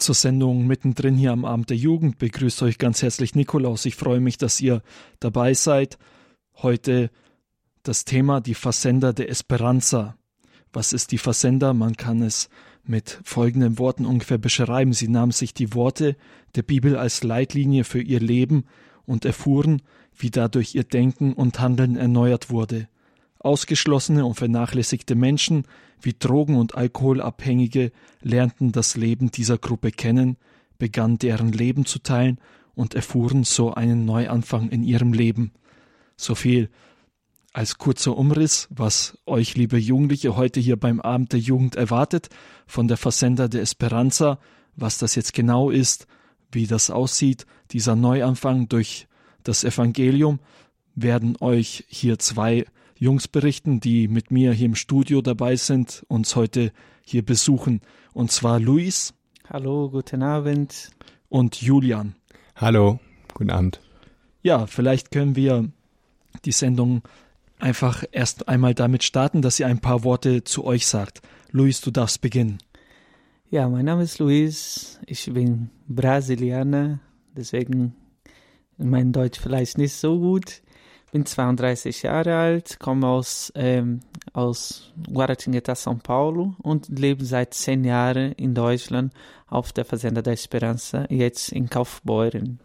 zur Sendung mittendrin hier am Abend der Jugend. Begrüßt euch ganz herzlich Nikolaus. Ich freue mich, dass ihr dabei seid. Heute das Thema die Versender der Esperanza. Was ist die Versender? Man kann es mit folgenden Worten ungefähr beschreiben. Sie nahmen sich die Worte der Bibel als Leitlinie für ihr Leben und erfuhren, wie dadurch ihr Denken und Handeln erneuert wurde. Ausgeschlossene und vernachlässigte Menschen wie Drogen- und Alkoholabhängige lernten das Leben dieser Gruppe kennen, begannen deren Leben zu teilen und erfuhren so einen Neuanfang in ihrem Leben. So viel als kurzer Umriss, was euch, liebe Jugendliche, heute hier beim Abend der Jugend erwartet, von der Versender der Esperanza, was das jetzt genau ist, wie das aussieht, dieser Neuanfang durch das Evangelium, werden euch hier zwei Jungs berichten, die mit mir hier im Studio dabei sind, uns heute hier besuchen. Und zwar Luis. Hallo, guten Abend. Und Julian. Hallo, guten Abend. Ja, vielleicht können wir die Sendung einfach erst einmal damit starten, dass ihr ein paar Worte zu euch sagt. Luis, du darfst beginnen. Ja, mein Name ist Luis. Ich bin Brasilianer, deswegen mein Deutsch vielleicht nicht so gut bin 32 Jahre alt, komme aus, ähm, aus Guaratinguetá, São Paulo und lebe seit zehn Jahren in Deutschland auf der Versender der Esperanza, jetzt in Kaufbeuren.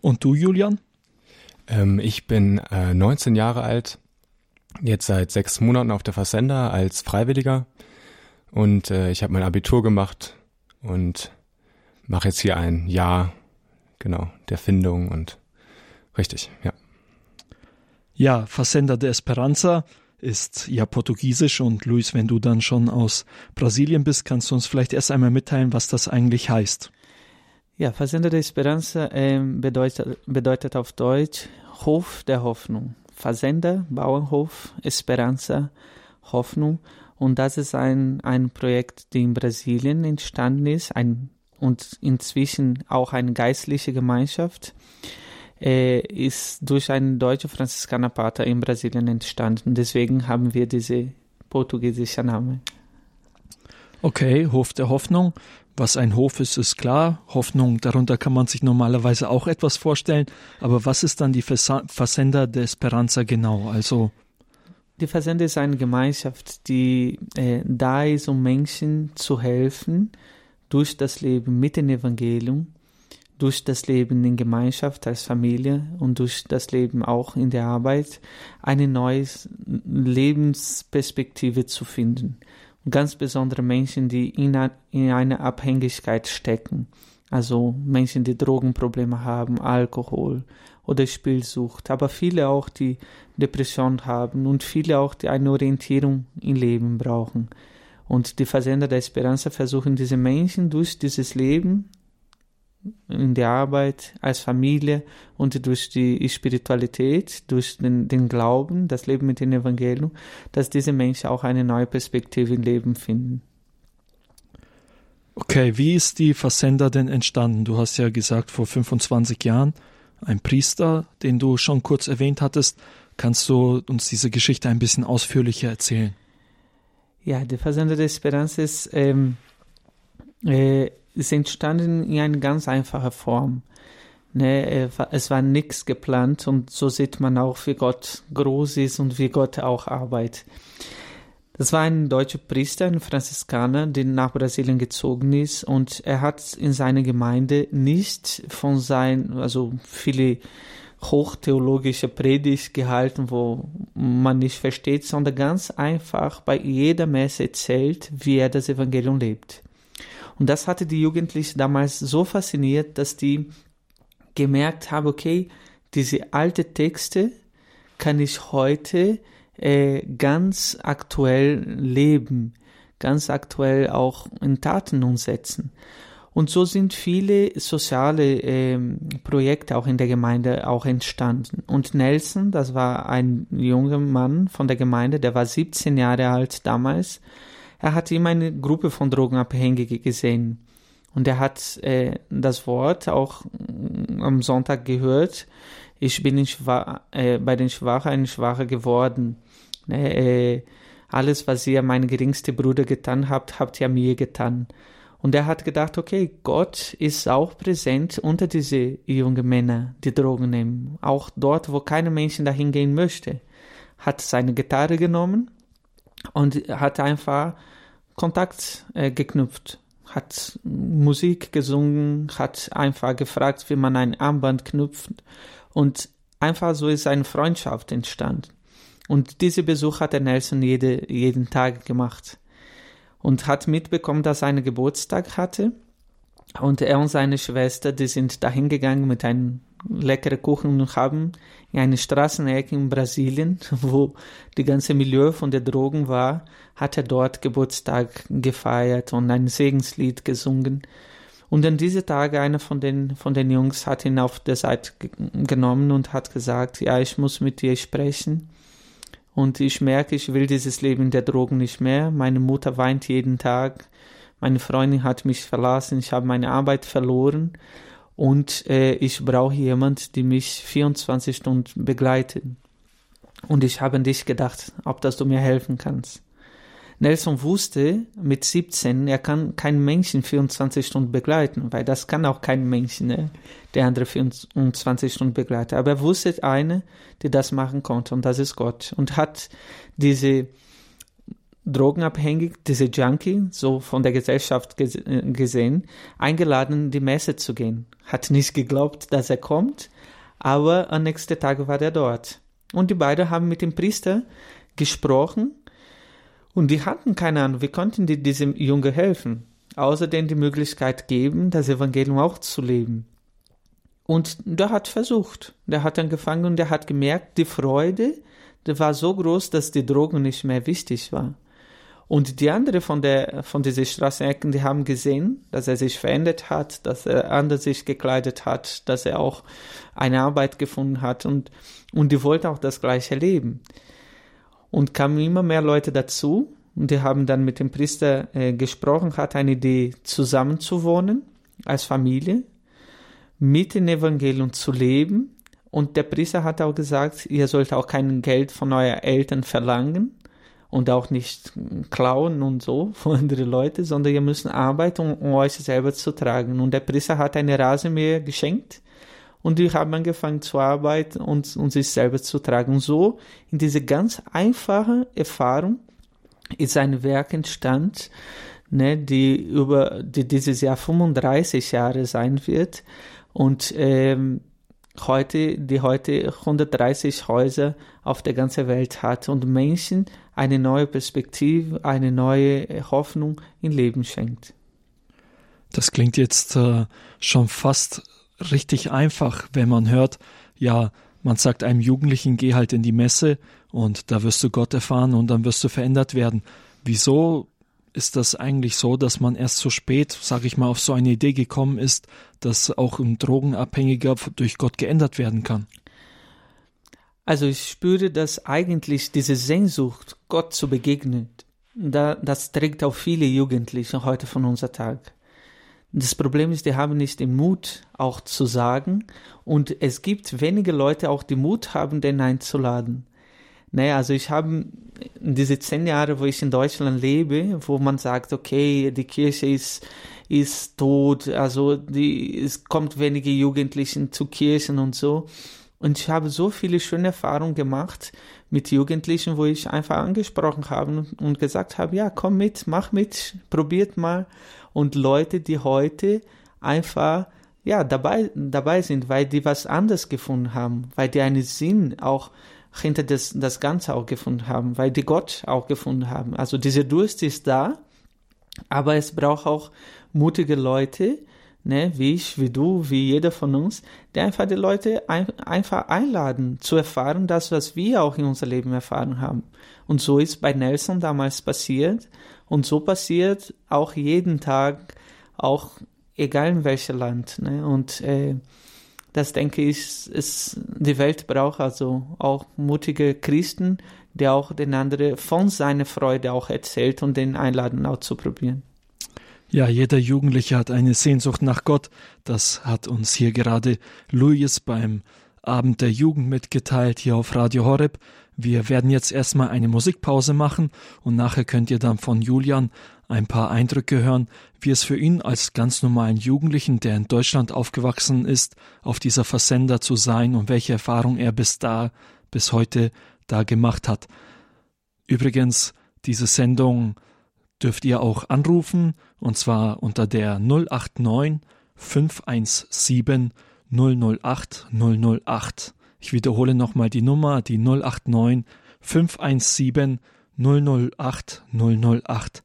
Und du, Julian? Ähm, ich bin äh, 19 Jahre alt, jetzt seit sechs Monaten auf der Versender als Freiwilliger und äh, ich habe mein Abitur gemacht und mache jetzt hier ein Jahr, genau, der Findung und richtig, ja. Ja, Versender de Esperanza ist ja portugiesisch und Luis, wenn du dann schon aus Brasilien bist, kannst du uns vielleicht erst einmal mitteilen, was das eigentlich heißt. Ja, Versender de Esperanza äh, bedeutet, bedeutet auf Deutsch Hof der Hoffnung. Versender, Bauernhof, Esperanza, Hoffnung. Und das ist ein, ein Projekt, das in Brasilien entstanden ist ein, und inzwischen auch eine geistliche Gemeinschaft äh, ist durch einen deutschen Franziskanerpater in Brasilien entstanden. Deswegen haben wir diese portugiesische Name. Okay, Hof der Hoffnung. Was ein Hof ist, ist klar. Hoffnung, darunter kann man sich normalerweise auch etwas vorstellen. Aber was ist dann die Versender der Esperanza genau? Also die Versender ist eine Gemeinschaft, die äh, da ist, um Menschen zu helfen durch das Leben mit dem Evangelium durch das Leben in Gemeinschaft als Familie und durch das Leben auch in der Arbeit eine neue Lebensperspektive zu finden. Und ganz besondere Menschen, die in, in einer Abhängigkeit stecken. Also Menschen, die Drogenprobleme haben, Alkohol oder Spielsucht, aber viele auch, die Depression haben und viele auch, die eine Orientierung im Leben brauchen. Und die Versender der Esperanza versuchen diese Menschen durch dieses Leben in der Arbeit, als Familie und durch die Spiritualität, durch den, den Glauben, das Leben mit dem Evangelium, dass diese Menschen auch eine neue Perspektive im Leben finden. Okay, wie ist die Versender denn entstanden? Du hast ja gesagt, vor 25 Jahren, ein Priester, den du schon kurz erwähnt hattest. Kannst du uns diese Geschichte ein bisschen ausführlicher erzählen? Ja, der Versender der Esperanza ist ähm, äh, ist entstanden in einer ganz einfachen Form. Ne, es war nichts geplant und so sieht man auch, wie Gott groß ist und wie Gott auch arbeitet. Das war ein deutscher Priester, ein Franziskaner, der nach Brasilien gezogen ist und er hat in seiner Gemeinde nicht von sein, also viele hochtheologische Predigt gehalten, wo man nicht versteht, sondern ganz einfach bei jeder Messe erzählt, wie er das Evangelium lebt. Und das hatte die Jugendlichen damals so fasziniert, dass die gemerkt haben, okay, diese alten Texte kann ich heute äh, ganz aktuell leben, ganz aktuell auch in Taten umsetzen. Und so sind viele soziale äh, Projekte auch in der Gemeinde auch entstanden. Und Nelson, das war ein junger Mann von der Gemeinde, der war 17 Jahre alt damals, er hat immer eine Gruppe von Drogenabhängigen gesehen. Und er hat äh, das Wort auch mm, am Sonntag gehört, ich bin äh, bei den Schwachen ein Schwacher geworden. Ne, äh, alles, was ihr mein geringster Bruder getan habt, habt ihr mir getan. Und er hat gedacht, okay, Gott ist auch präsent unter diese jungen Männer, die Drogen nehmen. Auch dort, wo keine Menschen dahin gehen möchte. Hat seine Gitarre genommen und hat einfach Kontakt äh, geknüpft. Hat Musik gesungen, hat einfach gefragt, wie man ein Armband knüpft. Und einfach so ist eine Freundschaft entstanden. Und diese Besuch hat der Nelson jede, jeden Tag gemacht und hat mitbekommen, dass er einen Geburtstag hatte. Und er und seine Schwester, die sind dahin gegangen mit einem leckeren Kuchen und haben in einer Straßenecke in Brasilien, wo die ganze Milieu von der Drogen war, hat er dort Geburtstag gefeiert und ein Segenslied gesungen. Und an diese Tage einer von den, von den Jungs hat ihn auf der Seite genommen und hat gesagt, ja, ich muss mit dir sprechen. Und ich merke, ich will dieses Leben der Drogen nicht mehr. Meine Mutter weint jeden Tag. Meine Freundin hat mich verlassen. Ich habe meine Arbeit verloren. Und äh, ich brauche jemand, der mich 24 Stunden begleitet. Und ich habe an dich gedacht, ob das du mir helfen kannst. Nelson wusste mit 17, er kann keinen Menschen 24 Stunden begleiten, weil das kann auch kein Mensch, ne, der andere 24 Stunden begleitet. Aber er wusste eine, die das machen konnte, und das ist Gott. Und hat diese Drogenabhängig, diese Junkie, so von der Gesellschaft gesehen, eingeladen, die Messe zu gehen. Hat nicht geglaubt, dass er kommt, aber am nächsten Tag war er dort. Und die beiden haben mit dem Priester gesprochen und die hatten keine Ahnung, wie konnten die diesem Junge helfen? Außerdem die Möglichkeit geben, das Evangelium auch zu leben. Und der hat versucht. Der hat angefangen und der hat gemerkt, die Freude, die war so groß, dass die Drogen nicht mehr wichtig war. Und die andere von der, von diesen Straßenecken, die haben gesehen, dass er sich verändert hat, dass er anders sich gekleidet hat, dass er auch eine Arbeit gefunden hat und, und die wollten auch das Gleiche leben und kamen immer mehr Leute dazu. Und die haben dann mit dem Priester äh, gesprochen, hat eine Idee zusammen zu wohnen als Familie, mit dem Evangelium zu leben. Und der Priester hat auch gesagt, ihr sollt auch kein Geld von euren Eltern verlangen und auch nicht klauen und so von anderen Leuten, sondern ihr müsst arbeiten, um, um euch selber zu tragen. Und der Priester hat eine Rasenmäher geschenkt und die haben angefangen zu arbeiten und, und sich selber zu tragen. Und so in diese ganz einfache Erfahrung ist ein Werk entstanden, ne, die über die dieses Jahr 35 Jahre sein wird und ähm, heute die heute 130 Häuser auf der ganzen Welt hat und Menschen eine neue Perspektive, eine neue Hoffnung im Leben schenkt. Das klingt jetzt äh, schon fast richtig einfach, wenn man hört, ja, man sagt einem Jugendlichen, geh halt in die Messe und da wirst du Gott erfahren und dann wirst du verändert werden. Wieso ist das eigentlich so, dass man erst so spät, sag ich mal, auf so eine Idee gekommen ist, dass auch ein Drogenabhängiger durch Gott geändert werden kann? Also ich spüre, dass eigentlich diese Sehnsucht, Gott zu begegnen, da, das trägt auch viele Jugendliche heute von unser Tag. Das Problem ist, die haben nicht den Mut, auch zu sagen. Und es gibt wenige Leute auch, die Mut haben, den einzuladen. Naja, also ich habe diese zehn Jahre, wo ich in Deutschland lebe, wo man sagt, okay, die Kirche ist, ist tot, also die, es kommt wenige Jugendlichen zu Kirchen und so. Und ich habe so viele schöne Erfahrungen gemacht mit Jugendlichen, wo ich einfach angesprochen habe und gesagt habe, ja, komm mit, mach mit, probiert mal und Leute, die heute einfach ja dabei dabei sind, weil die was anderes gefunden haben, weil die einen Sinn auch hinter das das Ganze auch gefunden haben, weil die Gott auch gefunden haben. Also diese Durst ist da, aber es braucht auch mutige Leute, ne, wie ich, wie du, wie jeder von uns, die einfach die Leute ein, einfach einladen, zu erfahren, das, was wir auch in unser Leben erfahren haben. Und so ist bei Nelson damals passiert. Und so passiert auch jeden Tag, auch egal in welchem Land. Ne? Und äh, das denke ich, ist, die Welt braucht also auch mutige Christen, die auch den anderen von seiner Freude auch erzählt und den einladen auch zu probieren. Ja, jeder Jugendliche hat eine Sehnsucht nach Gott. Das hat uns hier gerade Louis beim Abend der Jugend mitgeteilt, hier auf Radio Horeb. Wir werden jetzt erstmal eine Musikpause machen und nachher könnt ihr dann von Julian ein paar Eindrücke hören, wie es für ihn als ganz normalen Jugendlichen, der in Deutschland aufgewachsen ist, auf dieser Versender zu sein und welche Erfahrung er bis da, bis heute da gemacht hat. Übrigens, diese Sendung dürft ihr auch anrufen, und zwar unter der 089 517 008 008. Ich wiederhole nochmal die Nummer, die 089 517 008 008.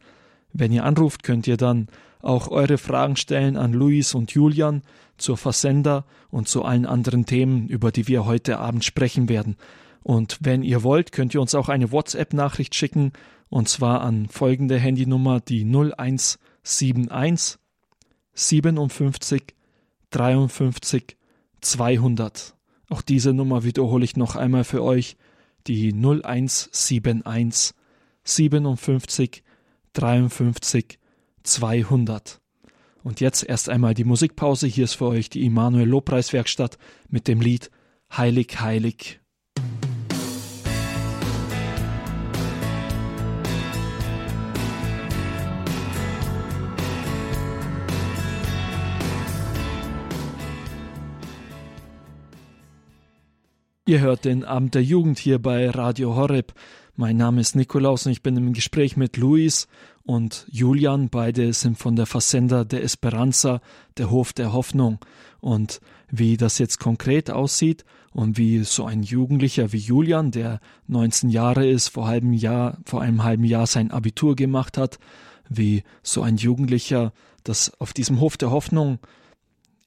Wenn ihr anruft, könnt ihr dann auch eure Fragen stellen an Luis und Julian zur Versender und zu allen anderen Themen, über die wir heute Abend sprechen werden. Und wenn ihr wollt, könnt ihr uns auch eine WhatsApp-Nachricht schicken, und zwar an folgende Handynummer, die 0171 57 53 200. Auch diese Nummer wiederhole ich noch einmal für euch, die 0171 57 53 200. Und jetzt erst einmal die Musikpause. Hier ist für euch die Immanuel Lobpreiswerkstatt mit dem Lied Heilig, Heilig. Ihr hört den Abend der Jugend hier bei Radio Horeb. Mein Name ist Nikolaus und ich bin im Gespräch mit Luis und Julian. Beide sind von der Versender der Esperanza, der Hof der Hoffnung. Und wie das jetzt konkret aussieht und wie so ein Jugendlicher wie Julian, der 19 Jahre ist, vor, halbem Jahr, vor einem halben Jahr sein Abitur gemacht hat, wie so ein Jugendlicher das auf diesem Hof der Hoffnung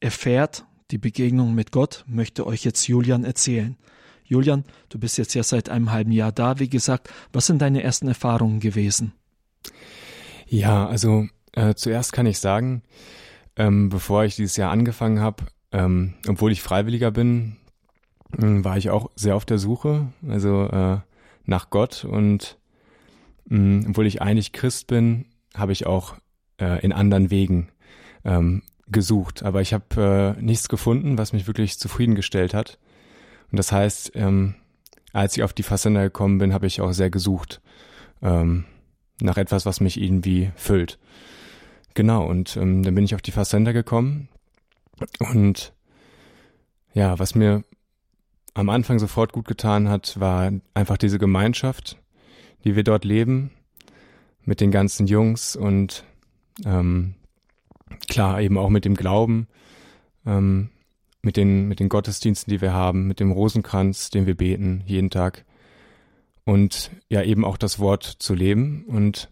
erfährt, die Begegnung mit Gott, möchte euch jetzt Julian erzählen. Julian, du bist jetzt ja seit einem halben Jahr da, wie gesagt. Was sind deine ersten Erfahrungen gewesen? Ja, also äh, zuerst kann ich sagen, ähm, bevor ich dieses Jahr angefangen habe, ähm, obwohl ich Freiwilliger bin, äh, war ich auch sehr auf der Suche, also äh, nach Gott und mh, obwohl ich eigentlich Christ bin, habe ich auch äh, in anderen Wegen ähm, gesucht, aber ich habe äh, nichts gefunden, was mich wirklich zufriedengestellt hat. Und das heißt, ähm, als ich auf die Fassender gekommen bin, habe ich auch sehr gesucht ähm, nach etwas, was mich irgendwie füllt. Genau, und ähm, dann bin ich auf die Fassender gekommen und ja, was mir am Anfang sofort gut getan hat, war einfach diese Gemeinschaft, die wir dort leben, mit den ganzen Jungs und ähm, klar eben auch mit dem Glauben. Ähm, mit den, mit den Gottesdiensten, die wir haben, mit dem Rosenkranz, den wir beten jeden Tag und ja eben auch das Wort zu leben. Und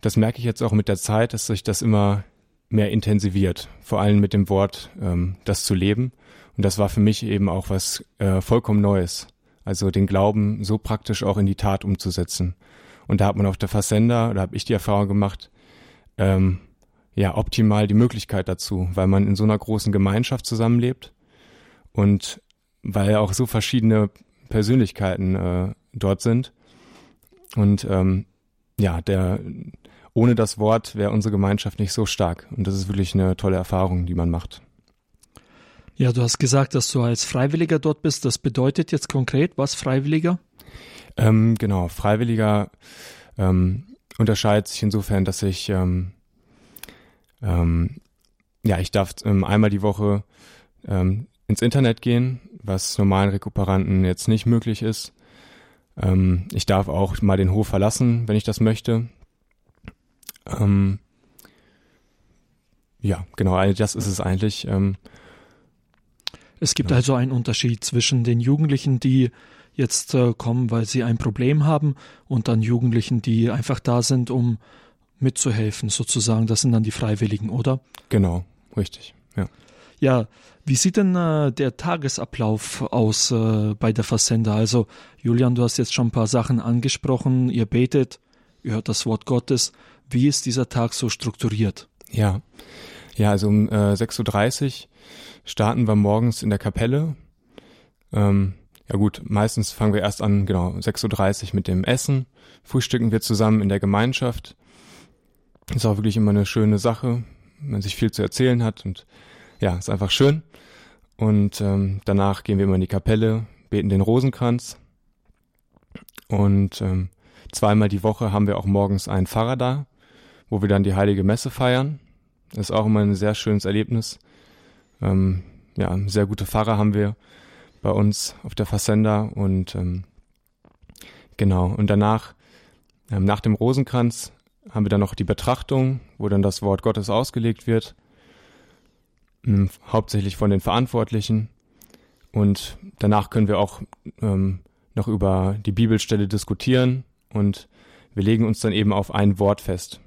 das merke ich jetzt auch mit der Zeit, dass sich das immer mehr intensiviert, vor allem mit dem Wort, ähm, das zu leben. Und das war für mich eben auch was äh, vollkommen Neues. Also den Glauben so praktisch auch in die Tat umzusetzen. Und da hat man auf der Versender, da habe ich die Erfahrung gemacht, ähm, ja optimal die Möglichkeit dazu, weil man in so einer großen Gemeinschaft zusammenlebt und weil auch so verschiedene Persönlichkeiten äh, dort sind. Und ähm, ja, der ohne das Wort wäre unsere Gemeinschaft nicht so stark. Und das ist wirklich eine tolle Erfahrung, die man macht. Ja, du hast gesagt, dass du als Freiwilliger dort bist. Das bedeutet jetzt konkret was Freiwilliger? Ähm, genau, Freiwilliger ähm, unterscheidet sich insofern, dass ich ähm, ähm, ja, ich darf ähm, einmal die Woche ähm, ins Internet gehen, was normalen Rekuperanten jetzt nicht möglich ist. Ähm, ich darf auch mal den Hof verlassen, wenn ich das möchte. Ähm, ja, genau, das ist es eigentlich. Ähm, es gibt ja. also einen Unterschied zwischen den Jugendlichen, die jetzt äh, kommen, weil sie ein Problem haben, und dann Jugendlichen, die einfach da sind, um mitzuhelfen, sozusagen. Das sind dann die Freiwilligen, oder? Genau, richtig, ja. Ja, wie sieht denn äh, der Tagesablauf aus äh, bei der Versender? Also, Julian, du hast jetzt schon ein paar Sachen angesprochen. Ihr betet, ihr hört das Wort Gottes. Wie ist dieser Tag so strukturiert? Ja, ja, also um äh, 6.30 Uhr starten wir morgens in der Kapelle. Ähm, ja gut, meistens fangen wir erst an, genau, 6.30 Uhr mit dem Essen. Frühstücken wir zusammen in der Gemeinschaft. Ist auch wirklich immer eine schöne Sache, wenn sich viel zu erzählen hat und ja, ist einfach schön. Und ähm, danach gehen wir immer in die Kapelle, beten den Rosenkranz und ähm, zweimal die Woche haben wir auch morgens einen Pfarrer da, wo wir dann die heilige Messe feiern. Das ist auch immer ein sehr schönes Erlebnis. Ähm, ja, sehr gute Pfarrer haben wir bei uns auf der Fassenda und ähm, genau. Und danach, ähm, nach dem Rosenkranz, haben wir dann noch die Betrachtung, wo dann das Wort Gottes ausgelegt wird, ähm, hauptsächlich von den Verantwortlichen. Und danach können wir auch ähm, noch über die Bibelstelle diskutieren und wir legen uns dann eben auf ein Wort fest.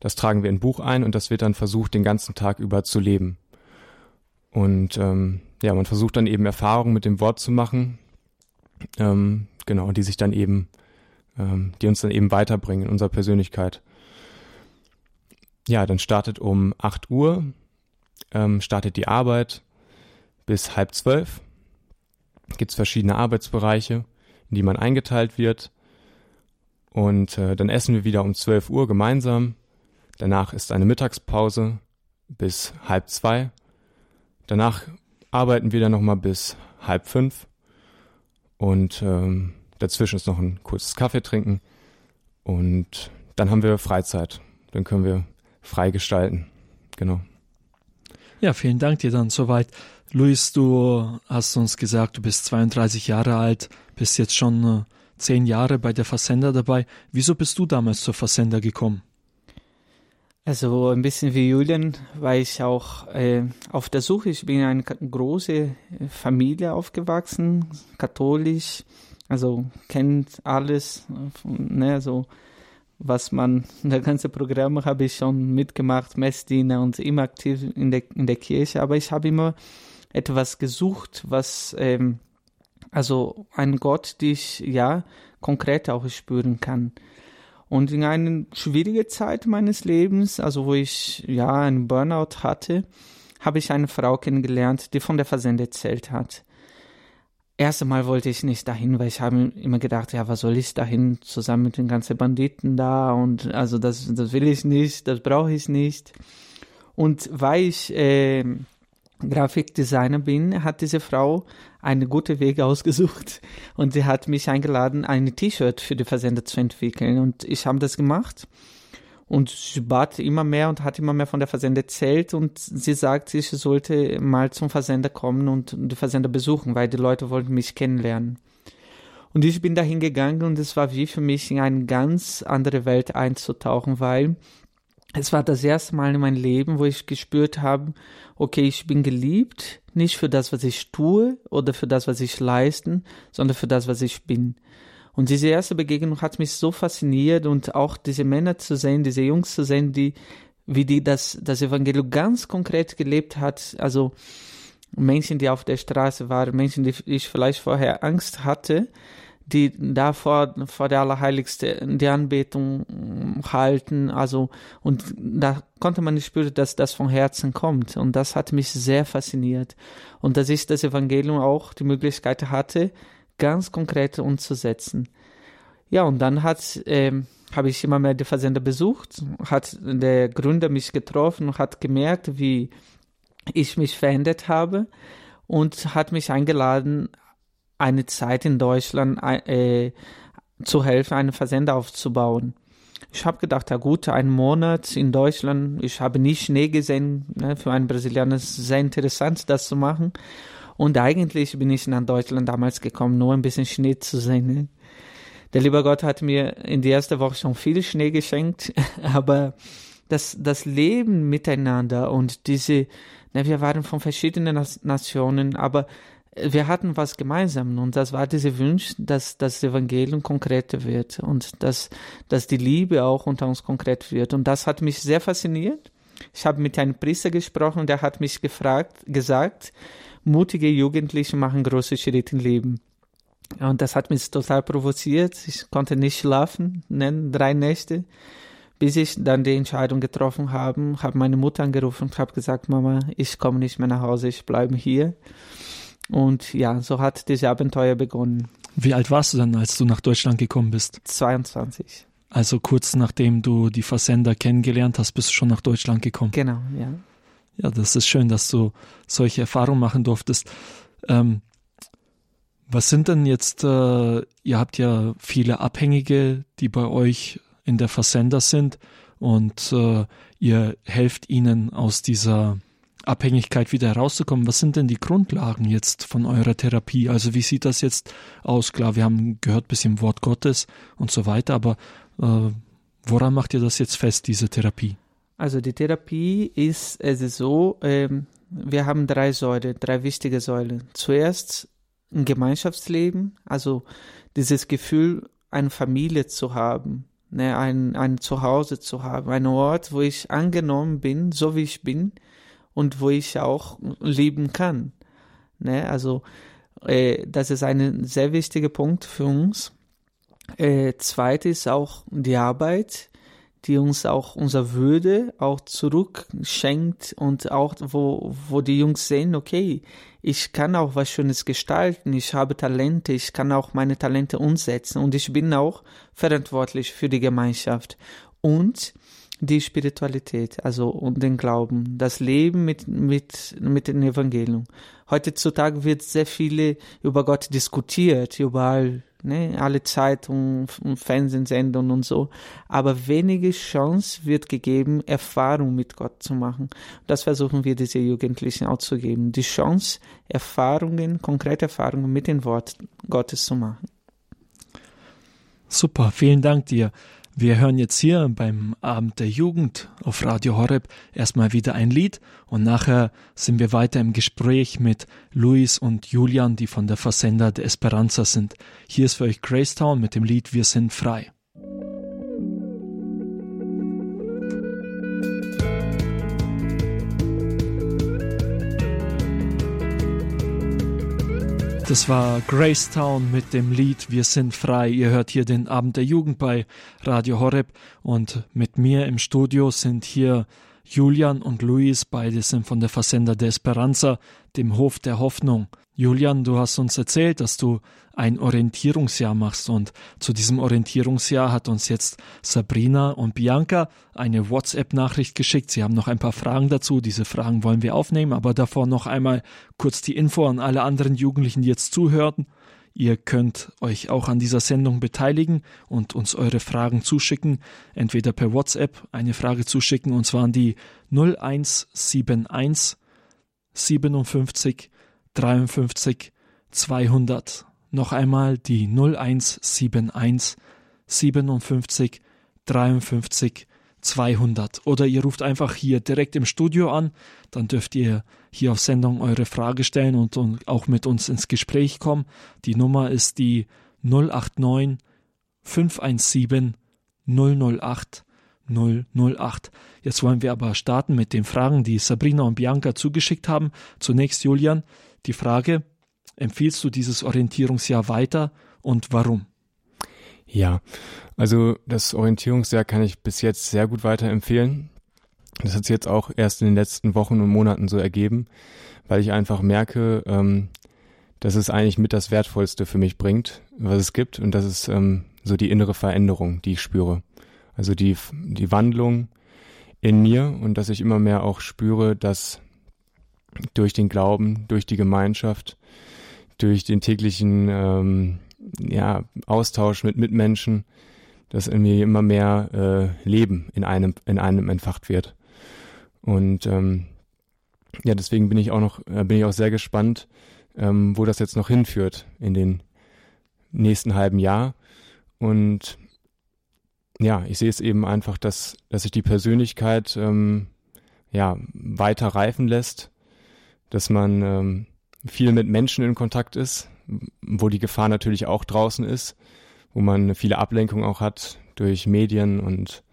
Das tragen wir in ein Buch ein und das wird dann versucht, den ganzen Tag über zu leben. Und ähm, ja, man versucht dann eben Erfahrungen mit dem Wort zu machen, ähm, genau, die sich dann eben, ähm, die uns dann eben weiterbringen in unserer Persönlichkeit. Ja, dann startet um 8 Uhr, ähm, startet die Arbeit bis halb zwölf. Gibt es verschiedene Arbeitsbereiche, in die man eingeteilt wird. Und äh, dann essen wir wieder um 12 Uhr gemeinsam. Danach ist eine Mittagspause bis halb zwei. Danach arbeiten wir dann nochmal bis halb fünf. Und ähm, dazwischen ist noch ein kurzes Kaffee trinken. Und dann haben wir Freizeit. Dann können wir frei gestalten. Genau. Ja, vielen Dank dir dann soweit. Luis, du hast uns gesagt, du bist 32 Jahre alt, bist jetzt schon äh, zehn Jahre bei der Versender dabei. Wieso bist du damals zur Versender gekommen? Also ein bisschen wie Julian war ich auch äh, auf der Suche. Ich bin in eine große Familie aufgewachsen, katholisch, also kennt alles, ne, so was man, das ganze Programm habe ich schon mitgemacht, Messdiener und immer aktiv in der, in der Kirche, aber ich habe immer etwas gesucht, was, ähm, also ein Gott, die ich ja konkret auch spüren kann. Und in einer schwierigen Zeit meines Lebens, also wo ich ja einen Burnout hatte, habe ich eine Frau kennengelernt, die von der Versende erzählt hat. Erst einmal wollte ich nicht dahin, weil ich habe immer gedacht, ja, was soll ich dahin zusammen mit den ganzen Banditen da und also das, das will ich nicht, das brauche ich nicht. Und weil ich äh, Grafikdesigner bin, hat diese Frau einen guten Weg ausgesucht und sie hat mich eingeladen, ein T-Shirt für die Versender zu entwickeln und ich habe das gemacht und sie bat immer mehr und hat immer mehr von der Versender erzählt und sie sagt, ich sollte mal zum Versender kommen und die Versender besuchen, weil die Leute wollten mich kennenlernen. Und ich bin dahin gegangen und es war wie für mich in eine ganz andere Welt einzutauchen, weil es war das erste Mal in meinem Leben, wo ich gespürt habe, okay, ich bin geliebt, nicht für das, was ich tue oder für das, was ich leiste, sondern für das, was ich bin. Und diese erste Begegnung hat mich so fasziniert und auch diese Männer zu sehen, diese Jungs zu sehen, die, wie die das, das Evangelium ganz konkret gelebt hat. Also Menschen, die auf der Straße waren, Menschen, die ich vielleicht vorher Angst hatte, die da vor, vor der Allerheiligste die Anbetung halten, also, und da konnte man spüren, dass das von Herzen kommt. Und das hat mich sehr fasziniert. Und dass ich das Evangelium auch die Möglichkeit hatte, ganz konkret umzusetzen. Ja, und dann hat, ähm, habe ich immer mehr die Versender besucht, hat der Gründer mich getroffen und hat gemerkt, wie ich mich verändert habe und hat mich eingeladen, eine Zeit in Deutschland äh, zu helfen, einen Versender aufzubauen. Ich habe gedacht, ja gut, einen Monat in Deutschland, ich habe nie Schnee gesehen, ne, für einen Brasilianer ist es sehr interessant, das zu machen. Und eigentlich bin ich nach Deutschland damals gekommen, nur ein bisschen Schnee zu sehen. Ne? Der liebe Gott hat mir in der ersten Woche schon viel Schnee geschenkt, aber das, das Leben miteinander und diese, ne, wir waren von verschiedenen Nationen, aber wir hatten was gemeinsam und das war dieser Wunsch, dass das Evangelium konkreter wird und dass, dass die Liebe auch unter uns konkret wird. Und das hat mich sehr fasziniert. Ich habe mit einem Priester gesprochen, der hat mich gefragt, gesagt, mutige Jugendliche machen große Schritte im Leben. Und das hat mich total provoziert. Ich konnte nicht schlafen, ne, drei Nächte, bis ich dann die Entscheidung getroffen habe, habe meine Mutter angerufen und habe gesagt, Mama, ich komme nicht mehr nach Hause, ich bleibe hier. Und ja, so hat dieses Abenteuer begonnen. Wie alt warst du dann, als du nach Deutschland gekommen bist? 22. Also kurz nachdem du die Versender kennengelernt hast, bist du schon nach Deutschland gekommen. Genau, ja. Ja, das ist schön, dass du solche Erfahrungen machen durftest. Ähm, was sind denn jetzt, äh, ihr habt ja viele Abhängige, die bei euch in der Versender sind. und äh, ihr helft ihnen aus dieser Abhängigkeit wieder herauszukommen. Was sind denn die Grundlagen jetzt von eurer Therapie? Also wie sieht das jetzt aus? Klar, wir haben gehört bisschen Wort Gottes und so weiter, aber äh, woran macht ihr das jetzt fest, diese Therapie? Also die Therapie ist es ist so, ähm, wir haben drei Säulen, drei wichtige Säulen. Zuerst ein Gemeinschaftsleben, also dieses Gefühl, eine Familie zu haben, ne, ein, ein Zuhause zu haben, ein Ort, wo ich angenommen bin, so wie ich bin und wo ich auch leben kann. Ne, also äh, das ist ein sehr wichtiger Punkt für uns. Äh, zweites auch die Arbeit die uns auch unser Würde auch zurückschenkt und auch wo, wo die Jungs sehen, okay, ich kann auch was Schönes gestalten, ich habe Talente, ich kann auch meine Talente umsetzen und ich bin auch verantwortlich für die Gemeinschaft und die Spiritualität, also und den Glauben, das Leben mit, mit, mit dem Evangelium. Heutzutage wird sehr viele über Gott diskutiert, überall ne? alle Zeitungen, Fernsehsendungen und so, aber wenige Chance wird gegeben, Erfahrung mit Gott zu machen. Das versuchen wir diese Jugendlichen auch zu geben, die Chance, Erfahrungen, konkrete Erfahrungen mit dem Wort Gottes zu machen. Super, vielen Dank dir. Wir hören jetzt hier beim Abend der Jugend auf Radio Horeb erstmal wieder ein Lied und nachher sind wir weiter im Gespräch mit Luis und Julian, die von der Versender der Esperanza sind. Hier ist für euch Gracetown mit dem Lied Wir sind frei. Das war Gracetown mit dem Lied Wir sind frei. Ihr hört hier den Abend der Jugend bei Radio Horeb und mit mir im Studio sind hier Julian und Luis, beide sind von der Versender der Esperanza, dem Hof der Hoffnung. Julian, du hast uns erzählt, dass du ein Orientierungsjahr machst und zu diesem Orientierungsjahr hat uns jetzt Sabrina und Bianca eine WhatsApp-Nachricht geschickt. Sie haben noch ein paar Fragen dazu. Diese Fragen wollen wir aufnehmen, aber davor noch einmal kurz die Info an alle anderen Jugendlichen, die jetzt zuhören. Ihr könnt euch auch an dieser Sendung beteiligen und uns eure Fragen zuschicken, entweder per WhatsApp eine Frage zuschicken und zwar an die 0171 57 53 200. Noch einmal die 0171 57 53 200. Oder ihr ruft einfach hier direkt im Studio an, dann dürft ihr hier auf Sendung eure Frage stellen und, und auch mit uns ins Gespräch kommen. Die Nummer ist die 089 517 008 008. Jetzt wollen wir aber starten mit den Fragen, die Sabrina und Bianca zugeschickt haben. Zunächst, Julian, die Frage, empfiehlst du dieses Orientierungsjahr weiter und warum? Ja, also das Orientierungsjahr kann ich bis jetzt sehr gut weiterempfehlen. Das hat sich jetzt auch erst in den letzten Wochen und Monaten so ergeben, weil ich einfach merke, ähm, dass es eigentlich mit das Wertvollste für mich bringt, was es gibt. Und das ist ähm, so die innere Veränderung, die ich spüre. Also die, die Wandlung in mir und dass ich immer mehr auch spüre, dass durch den Glauben, durch die Gemeinschaft, durch den täglichen ähm, ja, Austausch mit Mitmenschen, dass mir immer mehr äh, Leben in einem, in einem entfacht wird. Und ähm, ja, deswegen bin ich auch noch, äh, bin ich auch sehr gespannt, ähm, wo das jetzt noch hinführt in den nächsten halben Jahr. Und ja, ich sehe es eben einfach, dass, dass sich die Persönlichkeit ähm, ja weiter reifen lässt dass man ähm, viel mit Menschen in Kontakt ist, wo die Gefahr natürlich auch draußen ist, wo man viele Ablenkungen auch hat durch Medien und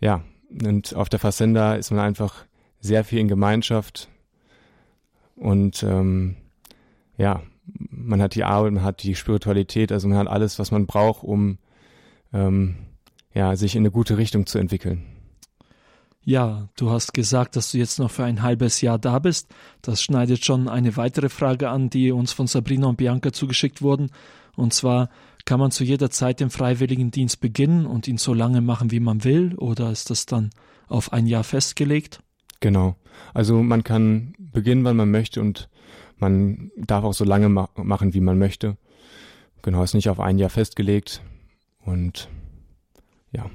ja, und auf der Fassenda ist man einfach sehr viel in Gemeinschaft und ähm, ja, man hat die Arbeit, man hat die Spiritualität, also man hat alles, was man braucht, um ähm, ja, sich in eine gute Richtung zu entwickeln. Ja, du hast gesagt, dass du jetzt noch für ein halbes Jahr da bist. Das schneidet schon eine weitere Frage an, die uns von Sabrina und Bianca zugeschickt wurden. Und zwar, kann man zu jeder Zeit den Freiwilligendienst beginnen und ihn so lange machen, wie man will? Oder ist das dann auf ein Jahr festgelegt? Genau. Also man kann beginnen, wann man möchte und man darf auch so lange ma machen, wie man möchte. Genau, ist nicht auf ein Jahr festgelegt. Und ja,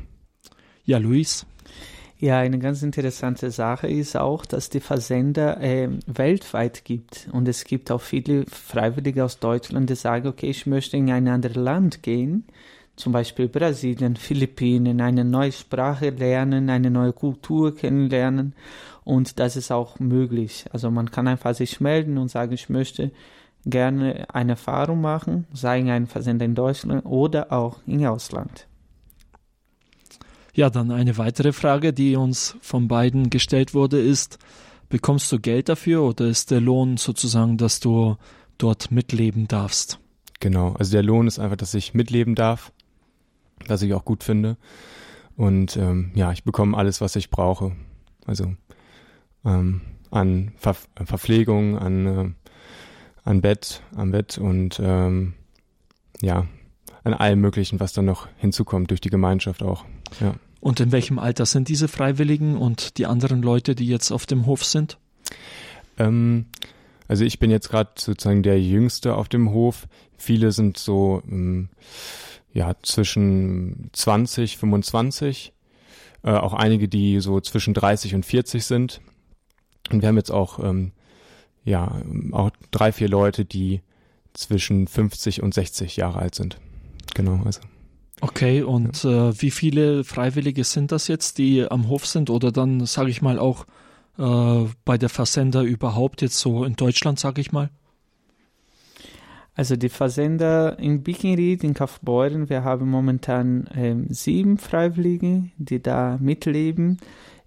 Ja, Luis. Ja, eine ganz interessante Sache ist auch, dass die Versender äh, weltweit gibt. Und es gibt auch viele Freiwillige aus Deutschland, die sagen, okay, ich möchte in ein anderes Land gehen, zum Beispiel Brasilien, Philippinen, eine neue Sprache lernen, eine neue Kultur kennenlernen. Und das ist auch möglich. Also man kann einfach sich melden und sagen, ich möchte gerne eine Erfahrung machen, sei in einem Versender in Deutschland oder auch im Ausland. Ja, dann eine weitere Frage, die uns von beiden gestellt wurde, ist, bekommst du Geld dafür oder ist der Lohn sozusagen, dass du dort mitleben darfst? Genau, also der Lohn ist einfach, dass ich mitleben darf, was ich auch gut finde. Und ähm, ja, ich bekomme alles, was ich brauche. Also ähm, an Ver Verpflegung, an, äh, an Bett, am Bett und ähm, ja, an allem Möglichen, was dann noch hinzukommt durch die Gemeinschaft auch. Ja. Und in welchem Alter sind diese Freiwilligen und die anderen Leute, die jetzt auf dem Hof sind? Ähm, also ich bin jetzt gerade sozusagen der Jüngste auf dem Hof. Viele sind so ähm, ja zwischen 20, 25. Äh, auch einige, die so zwischen 30 und 40 sind. Und wir haben jetzt auch ähm, ja auch drei, vier Leute, die zwischen 50 und 60 Jahre alt sind. Genau, also. Okay, und ja. äh, wie viele Freiwillige sind das jetzt, die am Hof sind oder dann, sage ich mal, auch äh, bei der Versender überhaupt jetzt so in Deutschland, sage ich mal? Also die Versender in Bickenried, in Kaufbeuren, wir haben momentan ähm, sieben Freiwillige, die da mitleben.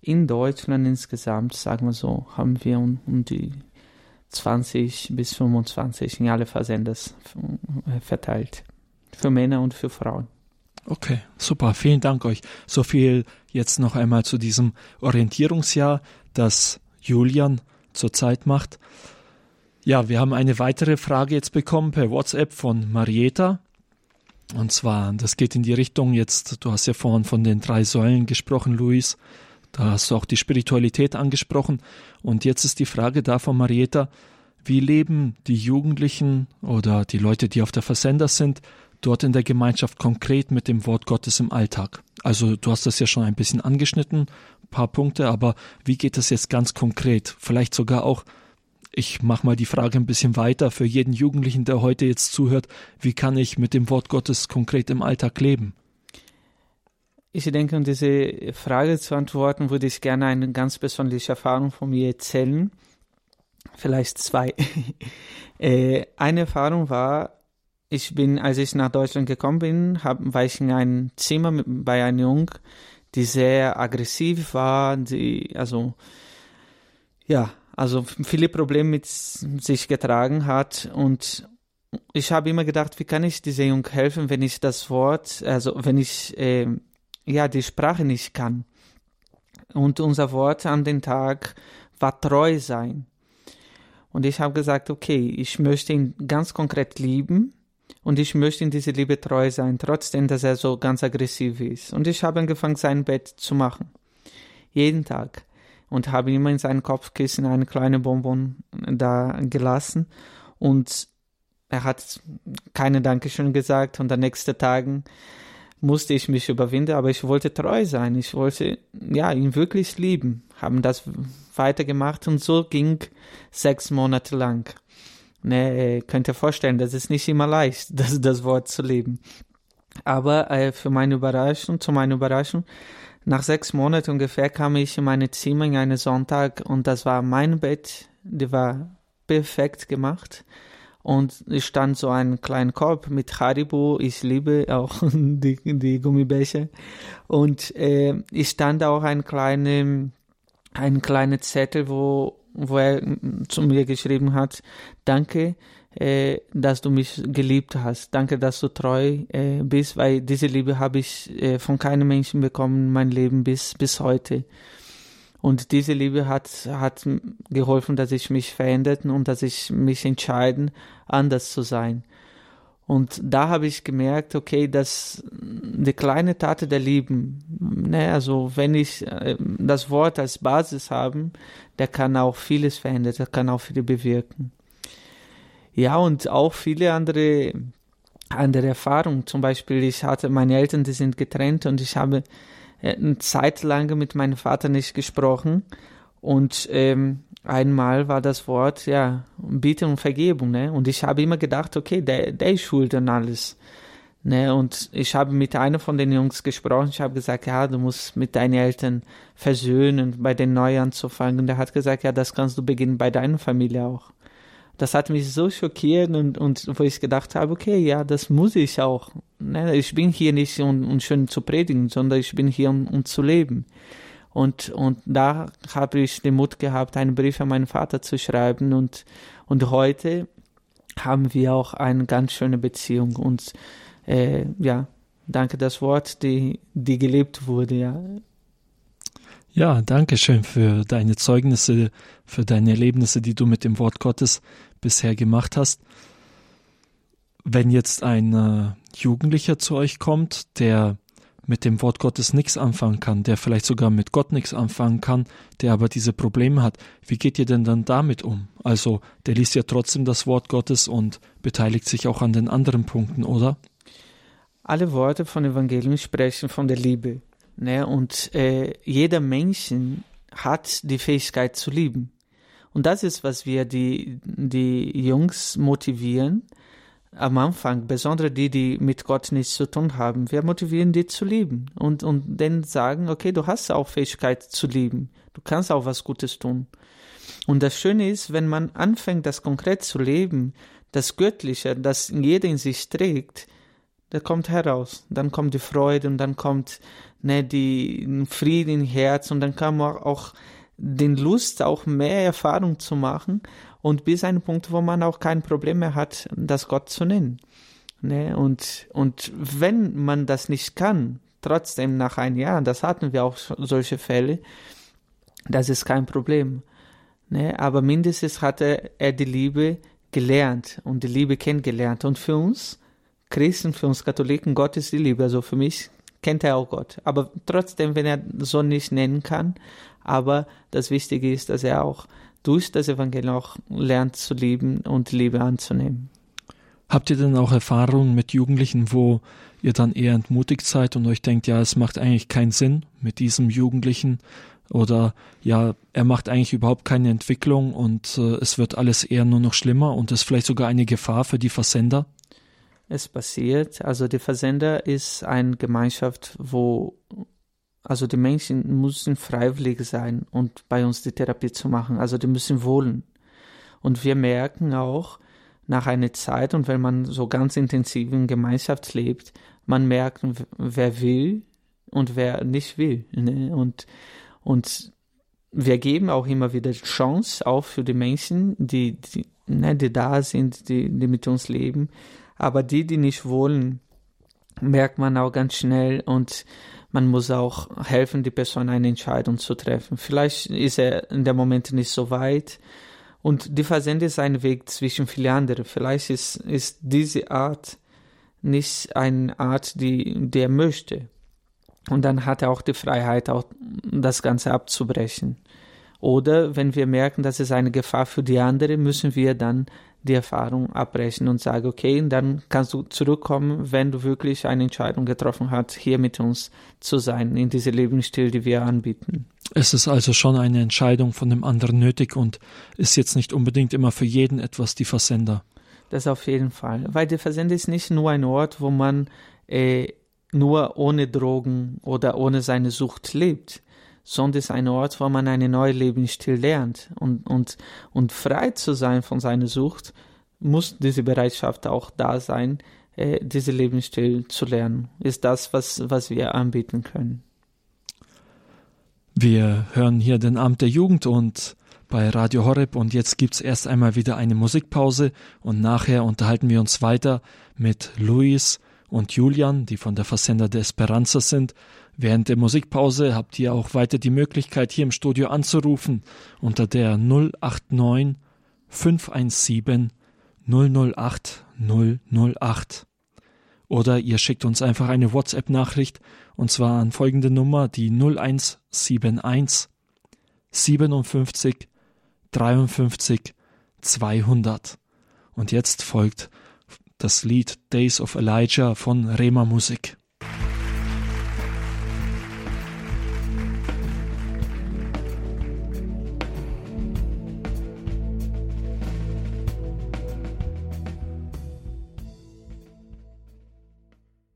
In Deutschland insgesamt, sagen wir so, haben wir um, um die 20 bis 25 in alle Versenders äh, verteilt. Für Männer und für Frauen. Okay, super. Vielen Dank euch. So viel jetzt noch einmal zu diesem Orientierungsjahr, das Julian zurzeit macht. Ja, wir haben eine weitere Frage jetzt bekommen per WhatsApp von Marieta. Und zwar, das geht in die Richtung jetzt, du hast ja vorhin von den drei Säulen gesprochen, Luis. Da hast du auch die Spiritualität angesprochen. Und jetzt ist die Frage da von Marieta, wie leben die Jugendlichen oder die Leute, die auf der Versender sind, dort in der Gemeinschaft konkret mit dem Wort Gottes im Alltag? Also du hast das ja schon ein bisschen angeschnitten, paar Punkte, aber wie geht das jetzt ganz konkret? Vielleicht sogar auch, ich mache mal die Frage ein bisschen weiter für jeden Jugendlichen, der heute jetzt zuhört, wie kann ich mit dem Wort Gottes konkret im Alltag leben? Ich denke, um diese Frage zu antworten, würde ich gerne eine ganz persönliche Erfahrung von mir erzählen. Vielleicht zwei. Äh, eine Erfahrung war, ich bin, als ich nach Deutschland gekommen bin, hab, war ich in einem Zimmer mit, bei einem Jungen, die sehr aggressiv war, die, also, ja, also viele Probleme mit sich getragen hat und ich habe immer gedacht, wie kann ich dieser Jungen helfen, wenn ich das Wort, also wenn ich, äh, ja, die Sprache nicht kann. Und unser Wort an den Tag war treu sein. Und ich habe gesagt, okay, ich möchte ihn ganz konkret lieben und ich möchte in diese Liebe treu sein, trotzdem, dass er so ganz aggressiv ist. Und ich habe angefangen, sein Bett zu machen. Jeden Tag. Und habe immer in seinem Kopfkissen eine kleine Bonbon da gelassen. Und er hat keine Dankeschön gesagt. Und am nächsten Tagen musste ich mich überwinden, aber ich wollte treu sein. Ich wollte, ja, ihn wirklich lieben. Haben das weitergemacht und so ging sechs Monate lang. Ne, könnt ihr vorstellen, das ist nicht immer leicht, das, das Wort zu leben. Aber äh, für meine Überraschung, zu meiner Überraschung, nach sechs Monaten ungefähr kam ich in meine Zimmer in einen Sonntag und das war mein Bett, die war perfekt gemacht. Und es stand so ein kleiner Korb mit Haribo. Ich liebe auch die, die Gummibärchen. Und äh, ich stand auch ein kleiner ein kleiner Zettel, wo wo er zu mir geschrieben hat, danke, äh, dass du mich geliebt hast, danke, dass du treu äh, bist, weil diese Liebe habe ich äh, von keinem Menschen bekommen, mein Leben bis, bis heute. Und diese Liebe hat, hat geholfen, dass ich mich verändert und dass ich mich entscheiden, anders zu sein. Und da habe ich gemerkt, okay, dass die kleine Tat der Lieben, ne, also wenn ich äh, das Wort als Basis habe, der kann auch vieles verändern, der kann auch viel bewirken. Ja, und auch viele andere, andere Erfahrungen. Zum Beispiel, ich hatte meine Eltern, die sind getrennt und ich habe äh, eine Zeit lang mit meinem Vater nicht gesprochen und ähm, einmal war das Wort, ja, Bitte um Vergebung, ne? Und ich habe immer gedacht, okay, der, der ist schuld an alles. Ne, und ich habe mit einer von den Jungs gesprochen. Ich habe gesagt, ja, du musst mit deinen Eltern versöhnen, bei den neu anzufangen. Und er hat gesagt, ja, das kannst du beginnen bei deiner Familie auch. Das hat mich so schockiert und, und wo ich gedacht habe, okay, ja, das muss ich auch. Ne, ich bin hier nicht, um, um schön zu predigen, sondern ich bin hier, um, um zu leben. Und, und da habe ich den Mut gehabt, einen Brief an meinen Vater zu schreiben. Und, und heute haben wir auch eine ganz schöne Beziehung. Und äh, ja, danke das Wort, die, die gelebt wurde, ja. Ja, danke schön für deine Zeugnisse, für deine Erlebnisse, die du mit dem Wort Gottes bisher gemacht hast. Wenn jetzt ein äh, Jugendlicher zu euch kommt, der mit dem Wort Gottes nichts anfangen kann, der vielleicht sogar mit Gott nichts anfangen kann, der aber diese Probleme hat, wie geht ihr denn dann damit um? Also, der liest ja trotzdem das Wort Gottes und beteiligt sich auch an den anderen Punkten, oder? Alle Worte von Evangelium sprechen von der Liebe. Ne? Und äh, jeder Mensch hat die Fähigkeit zu lieben. Und das ist, was wir die, die Jungs motivieren, am Anfang, besonders die, die mit Gott nichts zu tun haben, wir motivieren die zu lieben und, und denen sagen, okay, du hast auch Fähigkeit zu lieben, du kannst auch was Gutes tun. Und das Schöne ist, wenn man anfängt, das konkret zu leben, das Göttliche, das jeder in sich trägt, das kommt heraus. Dann kommt die Freude und dann kommt ne, die Frieden im Herz und dann kann man auch den Lust, auch mehr Erfahrung zu machen und bis ein Punkt, wo man auch kein Problem mehr hat, das Gott zu nennen. Ne? Und, und wenn man das nicht kann, trotzdem nach einem Jahr, das hatten wir auch solche Fälle, das ist kein Problem. Ne? Aber mindestens hatte er die Liebe gelernt und die Liebe kennengelernt. Und für uns Christen, für uns Katholiken, Gott ist die Liebe. Also für mich kennt er auch Gott. Aber trotzdem, wenn er so nicht nennen kann, aber das Wichtige ist, dass er auch durch das Evangelium auch lernt zu lieben und Liebe anzunehmen. Habt ihr denn auch Erfahrungen mit Jugendlichen, wo ihr dann eher entmutigt seid und euch denkt, ja, es macht eigentlich keinen Sinn mit diesem Jugendlichen oder ja, er macht eigentlich überhaupt keine Entwicklung und äh, es wird alles eher nur noch schlimmer und ist vielleicht sogar eine Gefahr für die Versender? Es passiert, also der Versender ist eine Gemeinschaft, wo also die Menschen müssen freiwillig sein und bei uns die Therapie zu machen. Also die müssen wollen. Und wir merken auch nach einer Zeit und wenn man so ganz intensiv in Gemeinschaft lebt, man merkt, wer will und wer nicht will. Ne? Und, und wir geben auch immer wieder Chance auch für die Menschen, die, die, ne, die da sind, die, die mit uns leben. Aber die, die nicht wollen, merkt man auch ganz schnell und man muss auch helfen, die Person eine Entscheidung zu treffen. Vielleicht ist er in dem Moment nicht so weit. Und die Versende ist ein Weg zwischen vielen anderen. Vielleicht ist, ist diese Art nicht eine Art, die, die er möchte. Und dann hat er auch die Freiheit, auch das Ganze abzubrechen. Oder wenn wir merken, dass es eine Gefahr für die andere, müssen wir dann die Erfahrung abbrechen und sagen, okay, dann kannst du zurückkommen, wenn du wirklich eine Entscheidung getroffen hast, hier mit uns zu sein, in diesem Lebensstil, die wir anbieten. Es ist also schon eine Entscheidung von dem anderen nötig und ist jetzt nicht unbedingt immer für jeden etwas die Versender. Das auf jeden Fall, weil der Versender ist nicht nur ein Ort, wo man äh, nur ohne Drogen oder ohne seine Sucht lebt sondern es ist ein Ort, wo man einen neuen Lebensstil lernt. Und, und, und frei zu sein von seiner Sucht, muss diese Bereitschaft auch da sein, äh, diesen Lebensstil zu lernen. Ist das, was, was wir anbieten können. Wir hören hier den Amt der Jugend und bei Radio Horeb und jetzt gibt's erst einmal wieder eine Musikpause und nachher unterhalten wir uns weiter mit Luis und Julian, die von der Versender der Esperanza sind Während der Musikpause habt ihr auch weiter die Möglichkeit, hier im Studio anzurufen unter der 089 517 008 008. Oder ihr schickt uns einfach eine WhatsApp-Nachricht und zwar an folgende Nummer, die 0171 57 53 200. Und jetzt folgt das Lied Days of Elijah von Rema Musik.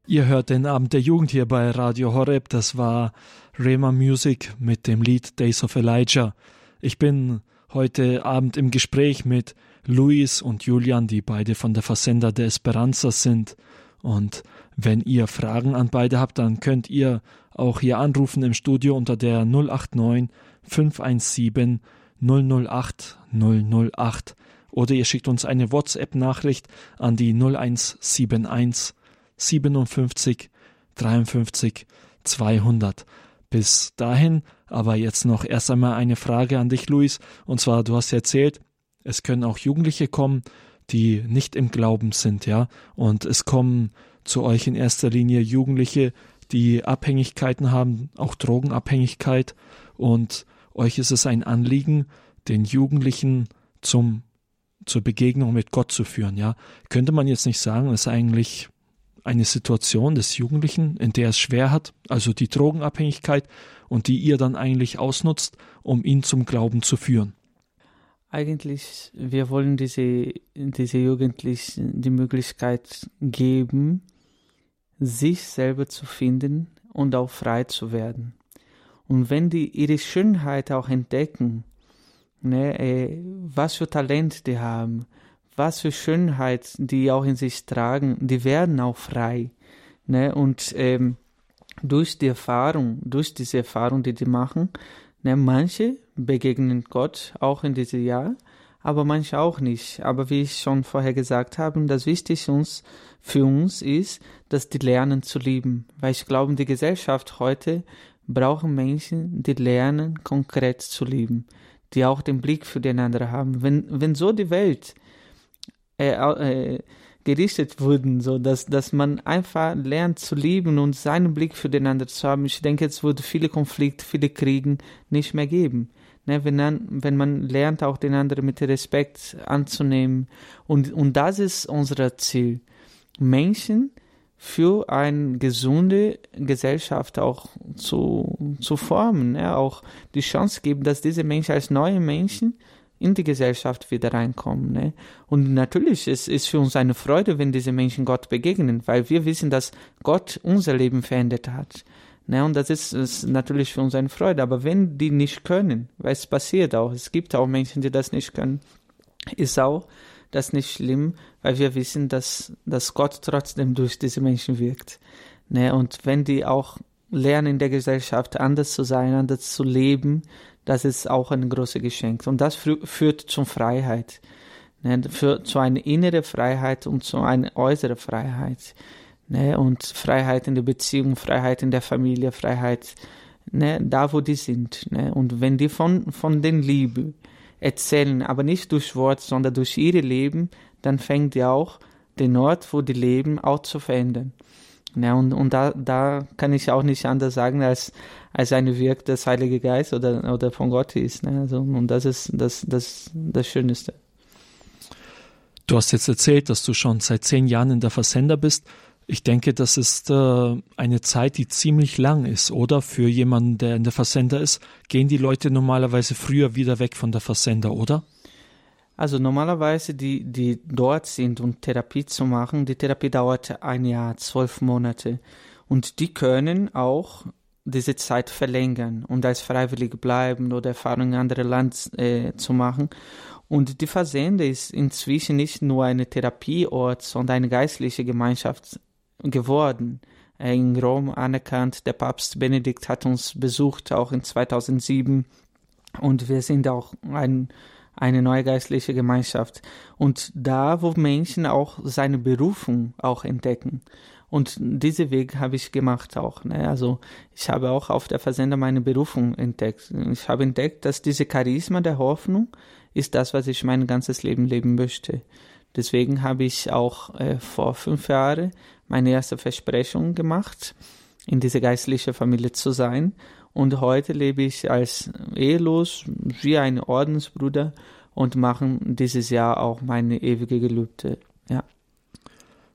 Ihr hört den Abend der Jugend hier bei Radio Horeb. Das war Rema Music mit dem Lied Days of Elijah. Ich bin heute Abend im Gespräch mit Luis und Julian, die beide von der Versender der Esperanza sind. Und wenn ihr Fragen an beide habt, dann könnt ihr auch hier anrufen im Studio unter der 089 517 008 008 oder ihr schickt uns eine WhatsApp-Nachricht an die 0171 57 53 200. Bis dahin aber jetzt noch erst einmal eine Frage an dich, Luis. Und zwar, du hast erzählt, es können auch Jugendliche kommen, die nicht im Glauben sind, ja. Und es kommen zu euch in erster Linie Jugendliche, die Abhängigkeiten haben, auch Drogenabhängigkeit. Und euch ist es ein Anliegen, den Jugendlichen zum, zur Begegnung mit Gott zu führen, ja. Könnte man jetzt nicht sagen, es ist eigentlich eine Situation des Jugendlichen, in der es schwer hat, also die Drogenabhängigkeit, und die ihr dann eigentlich ausnutzt, um ihn zum Glauben zu führen? Eigentlich, wir wollen diese, diese Jugendlichen die Möglichkeit geben, sich selber zu finden und auch frei zu werden. Und wenn die ihre Schönheit auch entdecken, ne, äh, was für Talent die haben, was für Schönheit die auch in sich tragen, die werden auch frei. Ne? Und ähm, durch die Erfahrung, durch diese Erfahrung, die die machen, ne, manche begegnen Gott auch in diesem Jahr, aber manche auch nicht. Aber wie ich schon vorher gesagt habe, das Wichtigste uns, für uns ist, dass die lernen zu lieben. Weil ich glaube, die Gesellschaft heute brauchen Menschen, die lernen, konkret zu lieben, die auch den Blick für den anderen haben. Wenn, wenn so die Welt äh, äh, gerichtet wurden, so dass, dass man einfach lernt zu lieben und seinen Blick für den anderen zu haben. Ich denke, es würde viele Konflikte, viele Kriegen nicht mehr geben. Ne, wenn, man, wenn man lernt, auch den anderen mit Respekt anzunehmen. Und, und das ist unser Ziel. Menschen für eine gesunde Gesellschaft auch zu, zu formen, ne? auch die Chance geben, dass diese Menschen als neue Menschen in die Gesellschaft wieder reinkommen. Ne? Und natürlich ist es für uns eine Freude, wenn diese Menschen Gott begegnen, weil wir wissen, dass Gott unser Leben verändert hat. Ne? Und das ist, ist natürlich für uns eine Freude. Aber wenn die nicht können, weil es passiert auch, es gibt auch Menschen, die das nicht können, ist auch das nicht schlimm, weil wir wissen, dass, dass Gott trotzdem durch diese Menschen wirkt. Ne? Und wenn die auch lernen in der Gesellschaft anders zu sein, anders zu leben, das ist auch ein großes Geschenk. Und das führt zur Freiheit. Ne, für, zu einer inneren Freiheit und zu einer äußeren Freiheit. Ne, und Freiheit in der Beziehung, Freiheit in der Familie, Freiheit ne, da, wo die sind. Ne. Und wenn die von, von den Liebe erzählen, aber nicht durch Wort, sondern durch ihre Leben, dann fängt die auch den Ort, wo die leben, auch zu verändern. Ja, und, und da, da kann ich auch nicht anders sagen, als, als eine Wirk des Heilige Geist oder, oder von Gott ist. Ne? Also, und das ist das, das, das Schönste. Du hast jetzt erzählt, dass du schon seit zehn Jahren in der Versender bist. Ich denke, das ist äh, eine Zeit, die ziemlich lang ist, oder? Für jemanden, der in der Versender ist, gehen die Leute normalerweise früher wieder weg von der Versender, oder? Also normalerweise, die, die dort sind, um Therapie zu machen, die Therapie dauert ein Jahr, zwölf Monate. Und die können auch diese Zeit verlängern und als Freiwillige bleiben oder Erfahrungen in anderen Land äh, zu machen. Und die Versende ist inzwischen nicht nur eine Therapieort, sondern eine geistliche Gemeinschaft geworden. In Rom anerkannt, der Papst Benedikt hat uns besucht, auch in 2007. Und wir sind auch ein eine neue geistliche Gemeinschaft. Und da, wo Menschen auch seine Berufung auch entdecken. Und diesen Weg habe ich gemacht auch. Ne? Also ich habe auch auf der Versender meine Berufung entdeckt. Ich habe entdeckt, dass diese Charisma der Hoffnung ist das, was ich mein ganzes Leben leben möchte. Deswegen habe ich auch äh, vor fünf Jahren meine erste Versprechung gemacht, in diese geistliche Familie zu sein und heute lebe ich als ehelos wie ein Ordensbruder und mache dieses Jahr auch meine ewige Gelübde. Ja.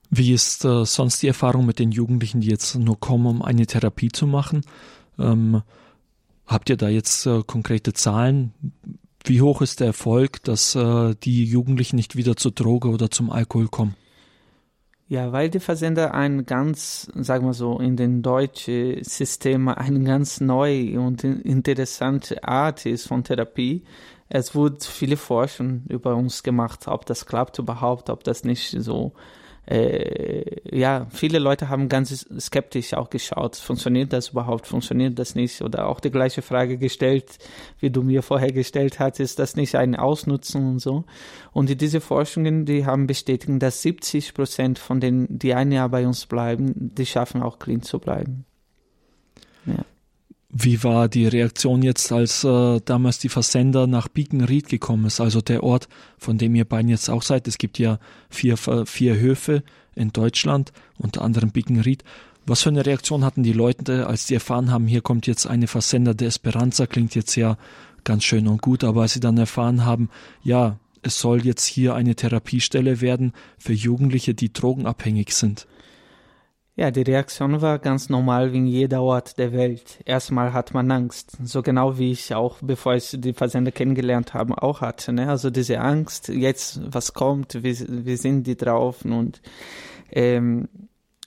Wie ist äh, sonst die Erfahrung mit den Jugendlichen, die jetzt nur kommen, um eine Therapie zu machen? Ähm, habt ihr da jetzt äh, konkrete Zahlen? Wie hoch ist der Erfolg, dass äh, die Jugendlichen nicht wieder zur Droge oder zum Alkohol kommen? Ja, weil die Versender ein ganz, sagen wir so, in den deutschen System eine ganz neue und interessante Art ist von Therapie. Es wurde viele Forschungen über uns gemacht, ob das klappt überhaupt, ob das nicht so äh, ja, viele Leute haben ganz skeptisch auch geschaut, funktioniert das überhaupt, funktioniert das nicht? Oder auch die gleiche Frage gestellt, wie du mir vorher gestellt hast, ist das nicht ein Ausnutzen und so? Und diese Forschungen, die haben bestätigt, dass 70 Prozent von denen, die ein Jahr bei uns bleiben, die schaffen auch clean zu bleiben. Ja. Wie war die Reaktion jetzt, als äh, damals die Versender nach Biekenried gekommen ist, also der Ort, von dem ihr beiden jetzt auch seid? Es gibt ja vier, vier Höfe in Deutschland, unter anderem Biekenried. Was für eine Reaktion hatten die Leute, als sie erfahren haben, hier kommt jetzt eine Versender der Esperanza, klingt jetzt ja ganz schön und gut, aber als sie dann erfahren haben, ja, es soll jetzt hier eine Therapiestelle werden für Jugendliche, die drogenabhängig sind. Ja, die Reaktion war ganz normal wie in jeder Ort der Welt. Erstmal hat man Angst, so genau wie ich auch, bevor ich die Versender kennengelernt habe, auch hatte. Ne? Also diese Angst, jetzt was kommt, wie, wie sind die drauf und ähm,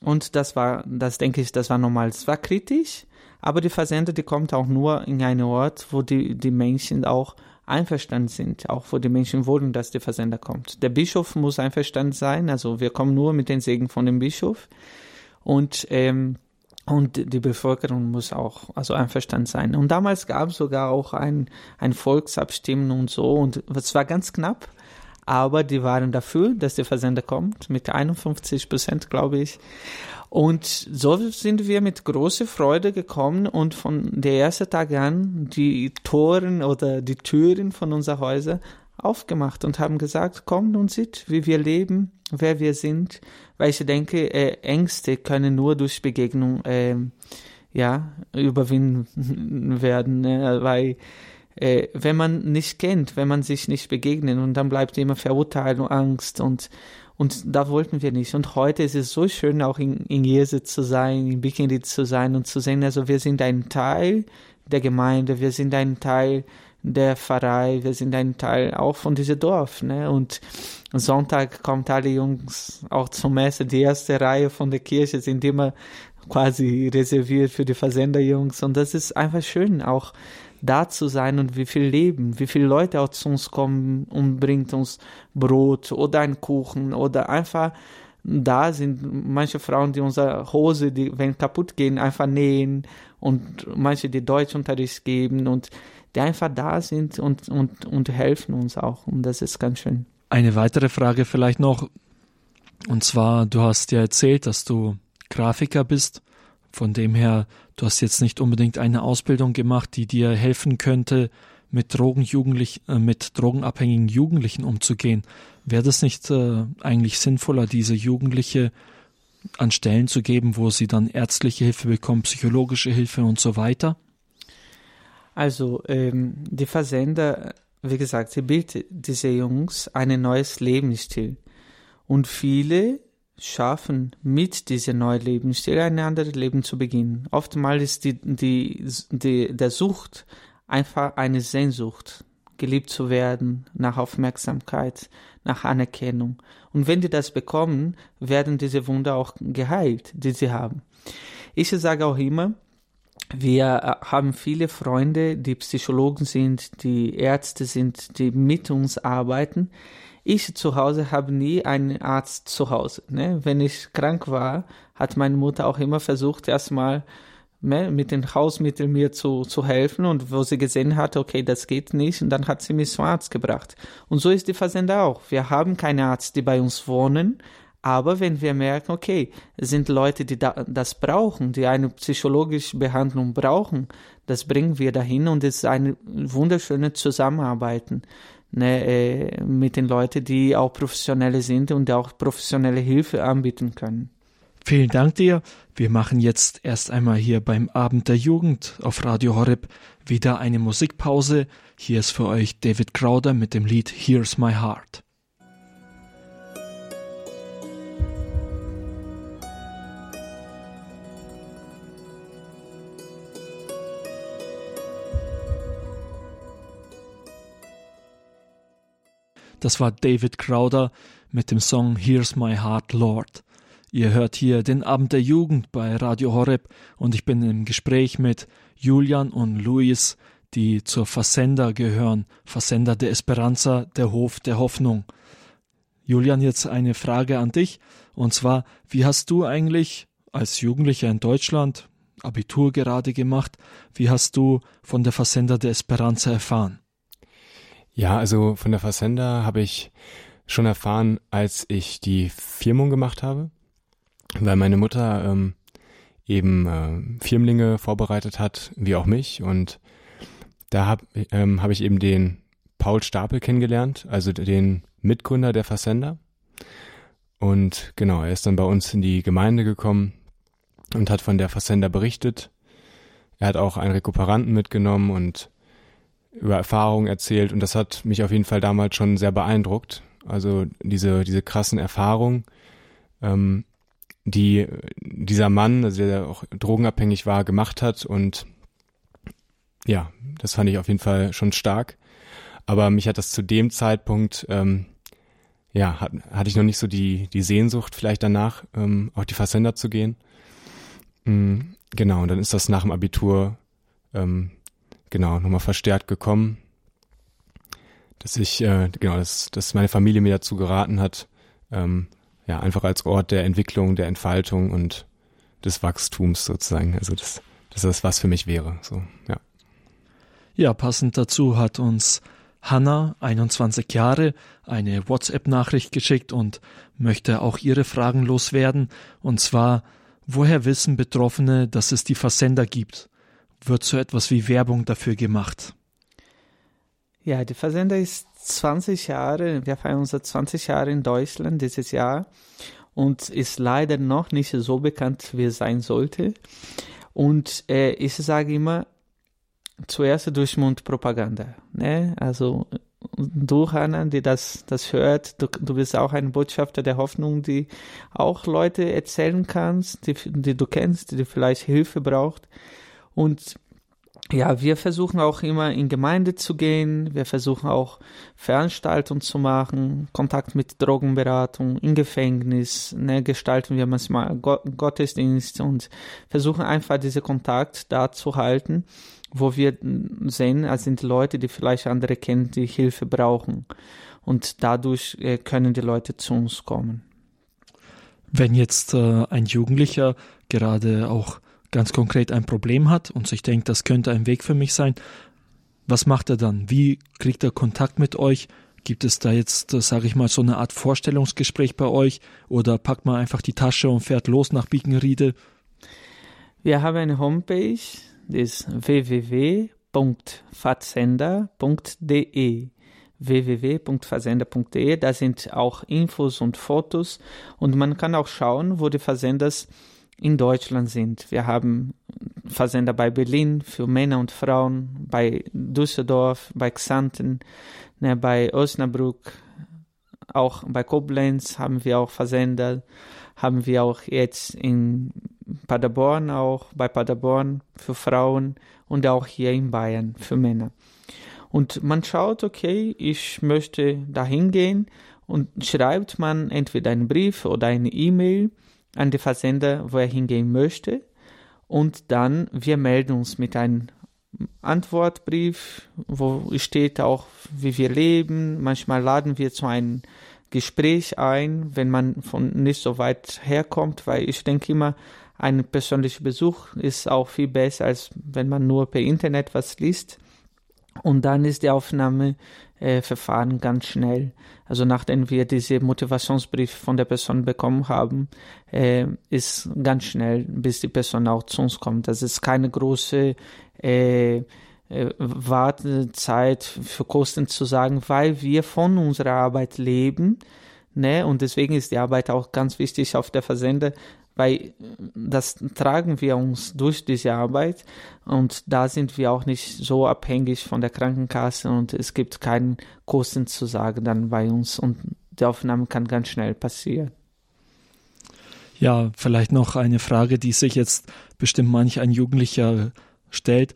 und das war, das denke ich, das war normal. Es war kritisch, aber die Versender, die kommt auch nur in einen Ort, wo die die Menschen auch einverstanden sind, auch wo die Menschen wollen, dass der Versender kommt. Der Bischof muss einverstanden sein, also wir kommen nur mit den Segen von dem Bischof und ähm, und die Bevölkerung muss auch also einverstanden sein. Und damals gab es sogar auch ein, ein Volksabstimmen und so. Und es war ganz knapp, aber die waren dafür, dass der Versender kommt, mit 51 Prozent, glaube ich. Und so sind wir mit großer Freude gekommen und von der ersten Tag an die Toren oder die Türen von unser Häuser aufgemacht und haben gesagt, kommt und sieht, wie wir leben, wer wir sind, weil ich denke, äh, Ängste können nur durch Begegnung äh, ja überwinden werden, ne? weil äh, wenn man nicht kennt, wenn man sich nicht begegnet und dann bleibt immer Verurteilung, Angst und und da wollten wir nicht. Und heute ist es so schön, auch in, in Jesu zu sein, in Bikini zu sein und zu sehen, also wir sind ein Teil der Gemeinde, wir sind ein Teil der Pfarrei, wir sind ein Teil auch von diesem Dorf, ne? Und Sonntag kommt alle Jungs auch zur Messe. Die erste Reihe von der Kirche sind immer quasi reserviert für die Versenderjungs. Und das ist einfach schön, auch da zu sein und wie viel Leben, wie viele Leute auch zu uns kommen und bringt uns Brot oder einen Kuchen oder einfach da sind manche Frauen, die unsere Hose, die wenn kaputt gehen, einfach nähen und manche, die Deutschunterricht geben und die einfach da sind und, und, und helfen uns auch. Und das ist ganz schön. Eine weitere Frage vielleicht noch. Und zwar, du hast ja erzählt, dass du Grafiker bist. Von dem her, du hast jetzt nicht unbedingt eine Ausbildung gemacht, die dir helfen könnte, mit, Drogenjugendlich, äh, mit drogenabhängigen Jugendlichen umzugehen. Wäre das nicht äh, eigentlich sinnvoller, diese Jugendliche an Stellen zu geben, wo sie dann ärztliche Hilfe bekommen, psychologische Hilfe und so weiter? Also ähm, die Versender, wie gesagt, sie bilden diese Jungs ein neues Lebensstil. Und viele schaffen mit diesem neuen Lebensstil ein anderes Leben zu beginnen. Oftmals ist die, die, die, der Sucht einfach eine Sehnsucht, geliebt zu werden, nach Aufmerksamkeit, nach Anerkennung. Und wenn die das bekommen, werden diese Wunder auch geheilt, die sie haben. Ich sage auch immer, wir äh, haben viele Freunde, die Psychologen sind, die Ärzte sind, die mit uns arbeiten. Ich zu Hause habe nie einen Arzt zu Hause. Ne? Wenn ich krank war, hat meine Mutter auch immer versucht, erstmal ne, mit den Hausmitteln mir zu, zu helfen und wo sie gesehen hat, okay, das geht nicht, und dann hat sie mich zum Arzt gebracht. Und so ist die Versender auch. Wir haben keine Arzt, die bei uns wohnen, aber wenn wir merken, okay, sind Leute, die da, das brauchen, die eine psychologische Behandlung brauchen, das bringen wir dahin und es ist eine wunderschöne Zusammenarbeiten ne, äh, mit den Leuten, die auch professionelle sind und auch professionelle Hilfe anbieten können. Vielen Dank dir. Wir machen jetzt erst einmal hier beim Abend der Jugend auf Radio Horeb wieder eine Musikpause. Hier ist für euch David Crowder mit dem Lied Here's My Heart. Das war David Crowder mit dem Song Here's My Heart, Lord. Ihr hört hier den Abend der Jugend bei Radio Horeb und ich bin im Gespräch mit Julian und Luis, die zur Versender gehören. Versender der Esperanza, der Hof der Hoffnung. Julian, jetzt eine Frage an dich. Und zwar, wie hast du eigentlich als Jugendlicher in Deutschland Abitur gerade gemacht? Wie hast du von der Versender der Esperanza erfahren? Ja, also von der Versender habe ich schon erfahren, als ich die Firmung gemacht habe weil meine Mutter ähm, eben äh, Firmlinge vorbereitet hat, wie auch mich. Und da habe ähm, hab ich eben den Paul Stapel kennengelernt, also den Mitgründer der Versender. Und genau, er ist dann bei uns in die Gemeinde gekommen und hat von der Versender berichtet. Er hat auch einen Rekuperanten mitgenommen und über Erfahrungen erzählt und das hat mich auf jeden Fall damals schon sehr beeindruckt. Also diese, diese krassen Erfahrungen, ähm, die dieser Mann, also der auch drogenabhängig war, gemacht hat. Und ja, das fand ich auf jeden Fall schon stark. Aber mich hat das zu dem Zeitpunkt, ähm, ja, hat, hatte ich noch nicht so die, die Sehnsucht vielleicht danach, ähm, auch die Versender zu gehen. Mhm, genau, und dann ist das nach dem Abitur, ähm, genau, nochmal verstärkt gekommen, dass ich, äh, genau, dass, dass meine Familie mir dazu geraten hat, ähm, ja, einfach als Ort der Entwicklung, der Entfaltung und des Wachstums sozusagen. Also das, das ist was für mich wäre. So, ja. Ja, passend dazu hat uns Hanna, 21 Jahre, eine WhatsApp-Nachricht geschickt und möchte auch ihre Fragen loswerden. Und zwar, woher wissen Betroffene, dass es die Versender gibt? Wird so etwas wie Werbung dafür gemacht? Ja, die Versender ist 20 Jahre, wir feiern unsere 20 Jahre in Deutschland dieses Jahr und ist leider noch nicht so bekannt, wie es sein sollte. Und äh, ich sage immer, zuerst durch Mundpropaganda. Ne? Also du, Hannah, die das, das hört, du, du bist auch ein Botschafter der Hoffnung, die auch Leute erzählen kannst, die, die du kennst, die vielleicht Hilfe braucht. Und ja, wir versuchen auch immer in Gemeinde zu gehen. Wir versuchen auch Veranstaltungen zu machen, Kontakt mit Drogenberatung, in Gefängnis, ne, gestalten wir manchmal Gottesdienst und versuchen einfach diese Kontakt da zu halten, wo wir sehen, es sind Leute, die vielleicht andere kennen, die Hilfe brauchen. Und dadurch äh, können die Leute zu uns kommen. Wenn jetzt äh, ein Jugendlicher gerade auch ganz konkret ein Problem hat und sich denkt, das könnte ein Weg für mich sein, was macht er dann? Wie kriegt er Kontakt mit euch? Gibt es da jetzt, sage ich mal, so eine Art Vorstellungsgespräch bei euch oder packt man einfach die Tasche und fährt los nach Biegenriede? Wir haben eine Homepage, die ist www.fatsender.de www.versender.de. Da sind auch Infos und Fotos und man kann auch schauen, wo die Versenders in Deutschland sind. Wir haben Versender bei Berlin für Männer und Frauen, bei Düsseldorf, bei Xanten, ne, bei Osnabrück, auch bei Koblenz haben wir auch Versender, haben wir auch jetzt in Paderborn auch, bei Paderborn für Frauen und auch hier in Bayern für Männer. Und man schaut, okay, ich möchte dahin gehen und schreibt man entweder einen Brief oder eine E-Mail an den Versender, wo er hingehen möchte. Und dann wir melden uns mit einem Antwortbrief, wo steht auch, wie wir leben. Manchmal laden wir zu einem Gespräch ein, wenn man von nicht so weit herkommt, weil ich denke immer, ein persönlicher Besuch ist auch viel besser, als wenn man nur per Internet was liest. Und dann ist die Aufnahmeverfahren äh, ganz schnell. Also nachdem wir diese Motivationsbrief von der Person bekommen haben, äh, ist ganz schnell, bis die Person auch zu uns kommt. Das ist keine große äh, äh, Wartezeit für Kosten zu sagen, weil wir von unserer Arbeit leben. Ne? Und deswegen ist die Arbeit auch ganz wichtig auf der Versender, weil das tragen wir uns durch diese Arbeit und da sind wir auch nicht so abhängig von der Krankenkasse und es gibt keinen Kosten zu sagen dann bei uns und die Aufnahme kann ganz schnell passieren. Ja, vielleicht noch eine Frage, die sich jetzt bestimmt manch ein Jugendlicher stellt.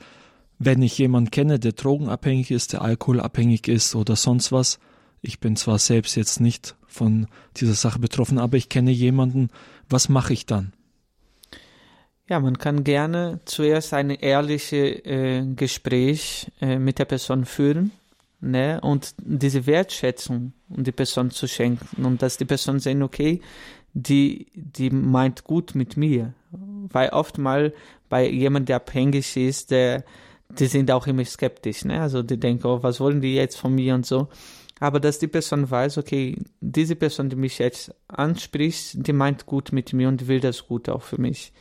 Wenn ich jemanden kenne, der drogenabhängig ist, der alkoholabhängig ist oder sonst was, ich bin zwar selbst jetzt nicht von dieser Sache betroffen, aber ich kenne jemanden, was mache ich dann? Ja, man kann gerne zuerst ein ehrliches äh, Gespräch äh, mit der Person führen ne? und diese Wertschätzung um die Person zu schenken und dass die Person sehen, okay, die, die meint gut mit mir. Weil oft mal bei jemandem, der abhängig ist, der, die sind auch immer skeptisch, ne? Also die denken, oh, was wollen die jetzt von mir und so. Aber dass die Person weiß, okay, diese Person, die mich jetzt anspricht, die meint gut mit mir und will das gut auch für mich.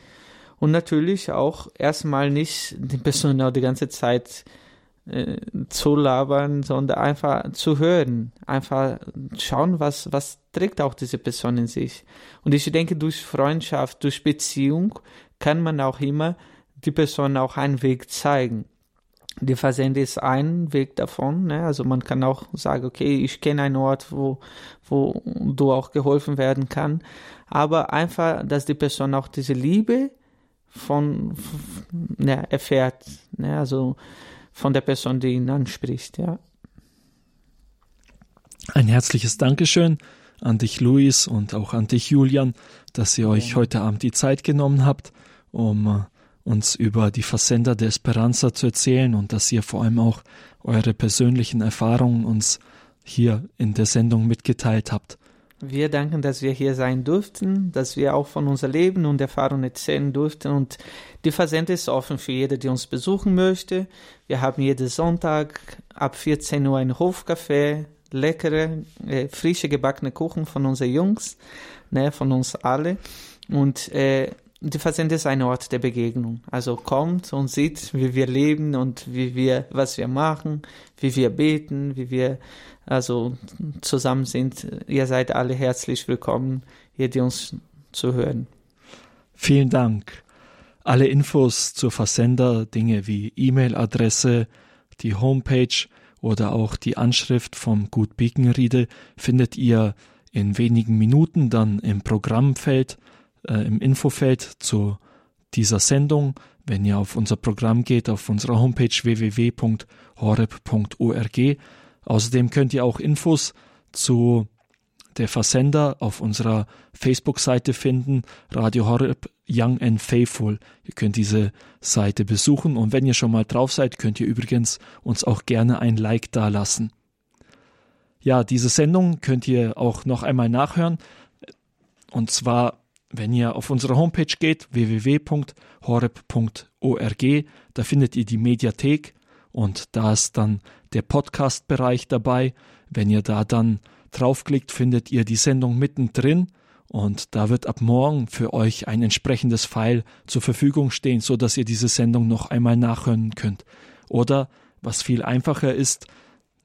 Und natürlich auch erstmal nicht die Person auch die ganze Zeit äh, zu labern, sondern einfach zu hören, einfach schauen, was, was trägt auch diese Person in sich. Und ich denke, durch Freundschaft, durch Beziehung kann man auch immer die Person auch einen Weg zeigen. Die Versende ist ein Weg davon. Ne? Also man kann auch sagen, okay, ich kenne einen Ort, wo, wo du auch geholfen werden kann. Aber einfach, dass die Person auch diese Liebe von, ne, erfährt. Ne? Also von der Person, die ihn anspricht, ja. Ein herzliches Dankeschön an dich, Luis, und auch an dich, Julian, dass ihr euch heute Abend die Zeit genommen habt, um äh, uns über die Versender der Esperanza zu erzählen und dass ihr vor allem auch eure persönlichen Erfahrungen uns hier in der Sendung mitgeteilt habt. Wir danken, dass wir hier sein durften, dass wir auch von unser Leben und Erfahrungen erzählen durften. Und die Versende ist offen für jede, die uns besuchen möchte. Wir haben jeden Sonntag ab 14 Uhr ein Hofcafé, leckere, äh, frische gebackene Kuchen von unseren Jungs, ne, von uns alle. Und äh, die Versende ist ein Ort der Begegnung. Also kommt und sieht, wie wir leben und wie wir, was wir machen, wie wir beten, wie wir also zusammen sind. Ihr seid alle herzlich willkommen, hier die uns zu hören. Vielen Dank. Alle Infos zur Versender, Dinge wie E-Mail-Adresse, die Homepage oder auch die Anschrift vom Gut Bekenriede findet ihr in wenigen Minuten dann im Programmfeld äh, im Infofeld zu dieser Sendung. Wenn ihr auf unser Programm geht, auf unserer Homepage www.horeb.org. Außerdem könnt ihr auch Infos zu der Versender auf unserer Facebook-Seite finden, Radio Horeb Young and Faithful. Ihr könnt diese Seite besuchen und wenn ihr schon mal drauf seid, könnt ihr übrigens uns auch gerne ein Like dalassen. Ja, diese Sendung könnt ihr auch noch einmal nachhören und zwar wenn ihr auf unsere Homepage geht, www.horeb.org, da findet ihr die Mediathek und da ist dann der Podcast-Bereich dabei. Wenn ihr da dann draufklickt, findet ihr die Sendung mittendrin und da wird ab morgen für euch ein entsprechendes File zur Verfügung stehen, so dass ihr diese Sendung noch einmal nachhören könnt. Oder was viel einfacher ist,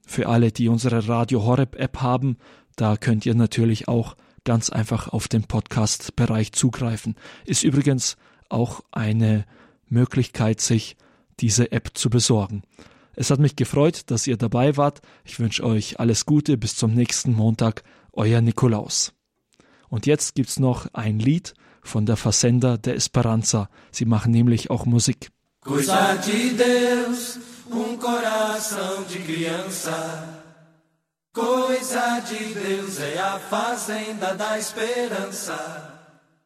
für alle, die unsere Radio Horeb App haben, da könnt ihr natürlich auch ganz einfach auf den Podcast-Bereich zugreifen. Ist übrigens auch eine Möglichkeit, sich diese App zu besorgen. Es hat mich gefreut, dass ihr dabei wart. Ich wünsche euch alles Gute bis zum nächsten Montag. Euer Nikolaus. Und jetzt gibt's noch ein Lied von der Versender der Esperanza. Sie machen nämlich auch Musik. Coisa de Deus, um coração de criança. Coisa de Deus é a fazenda da esperança.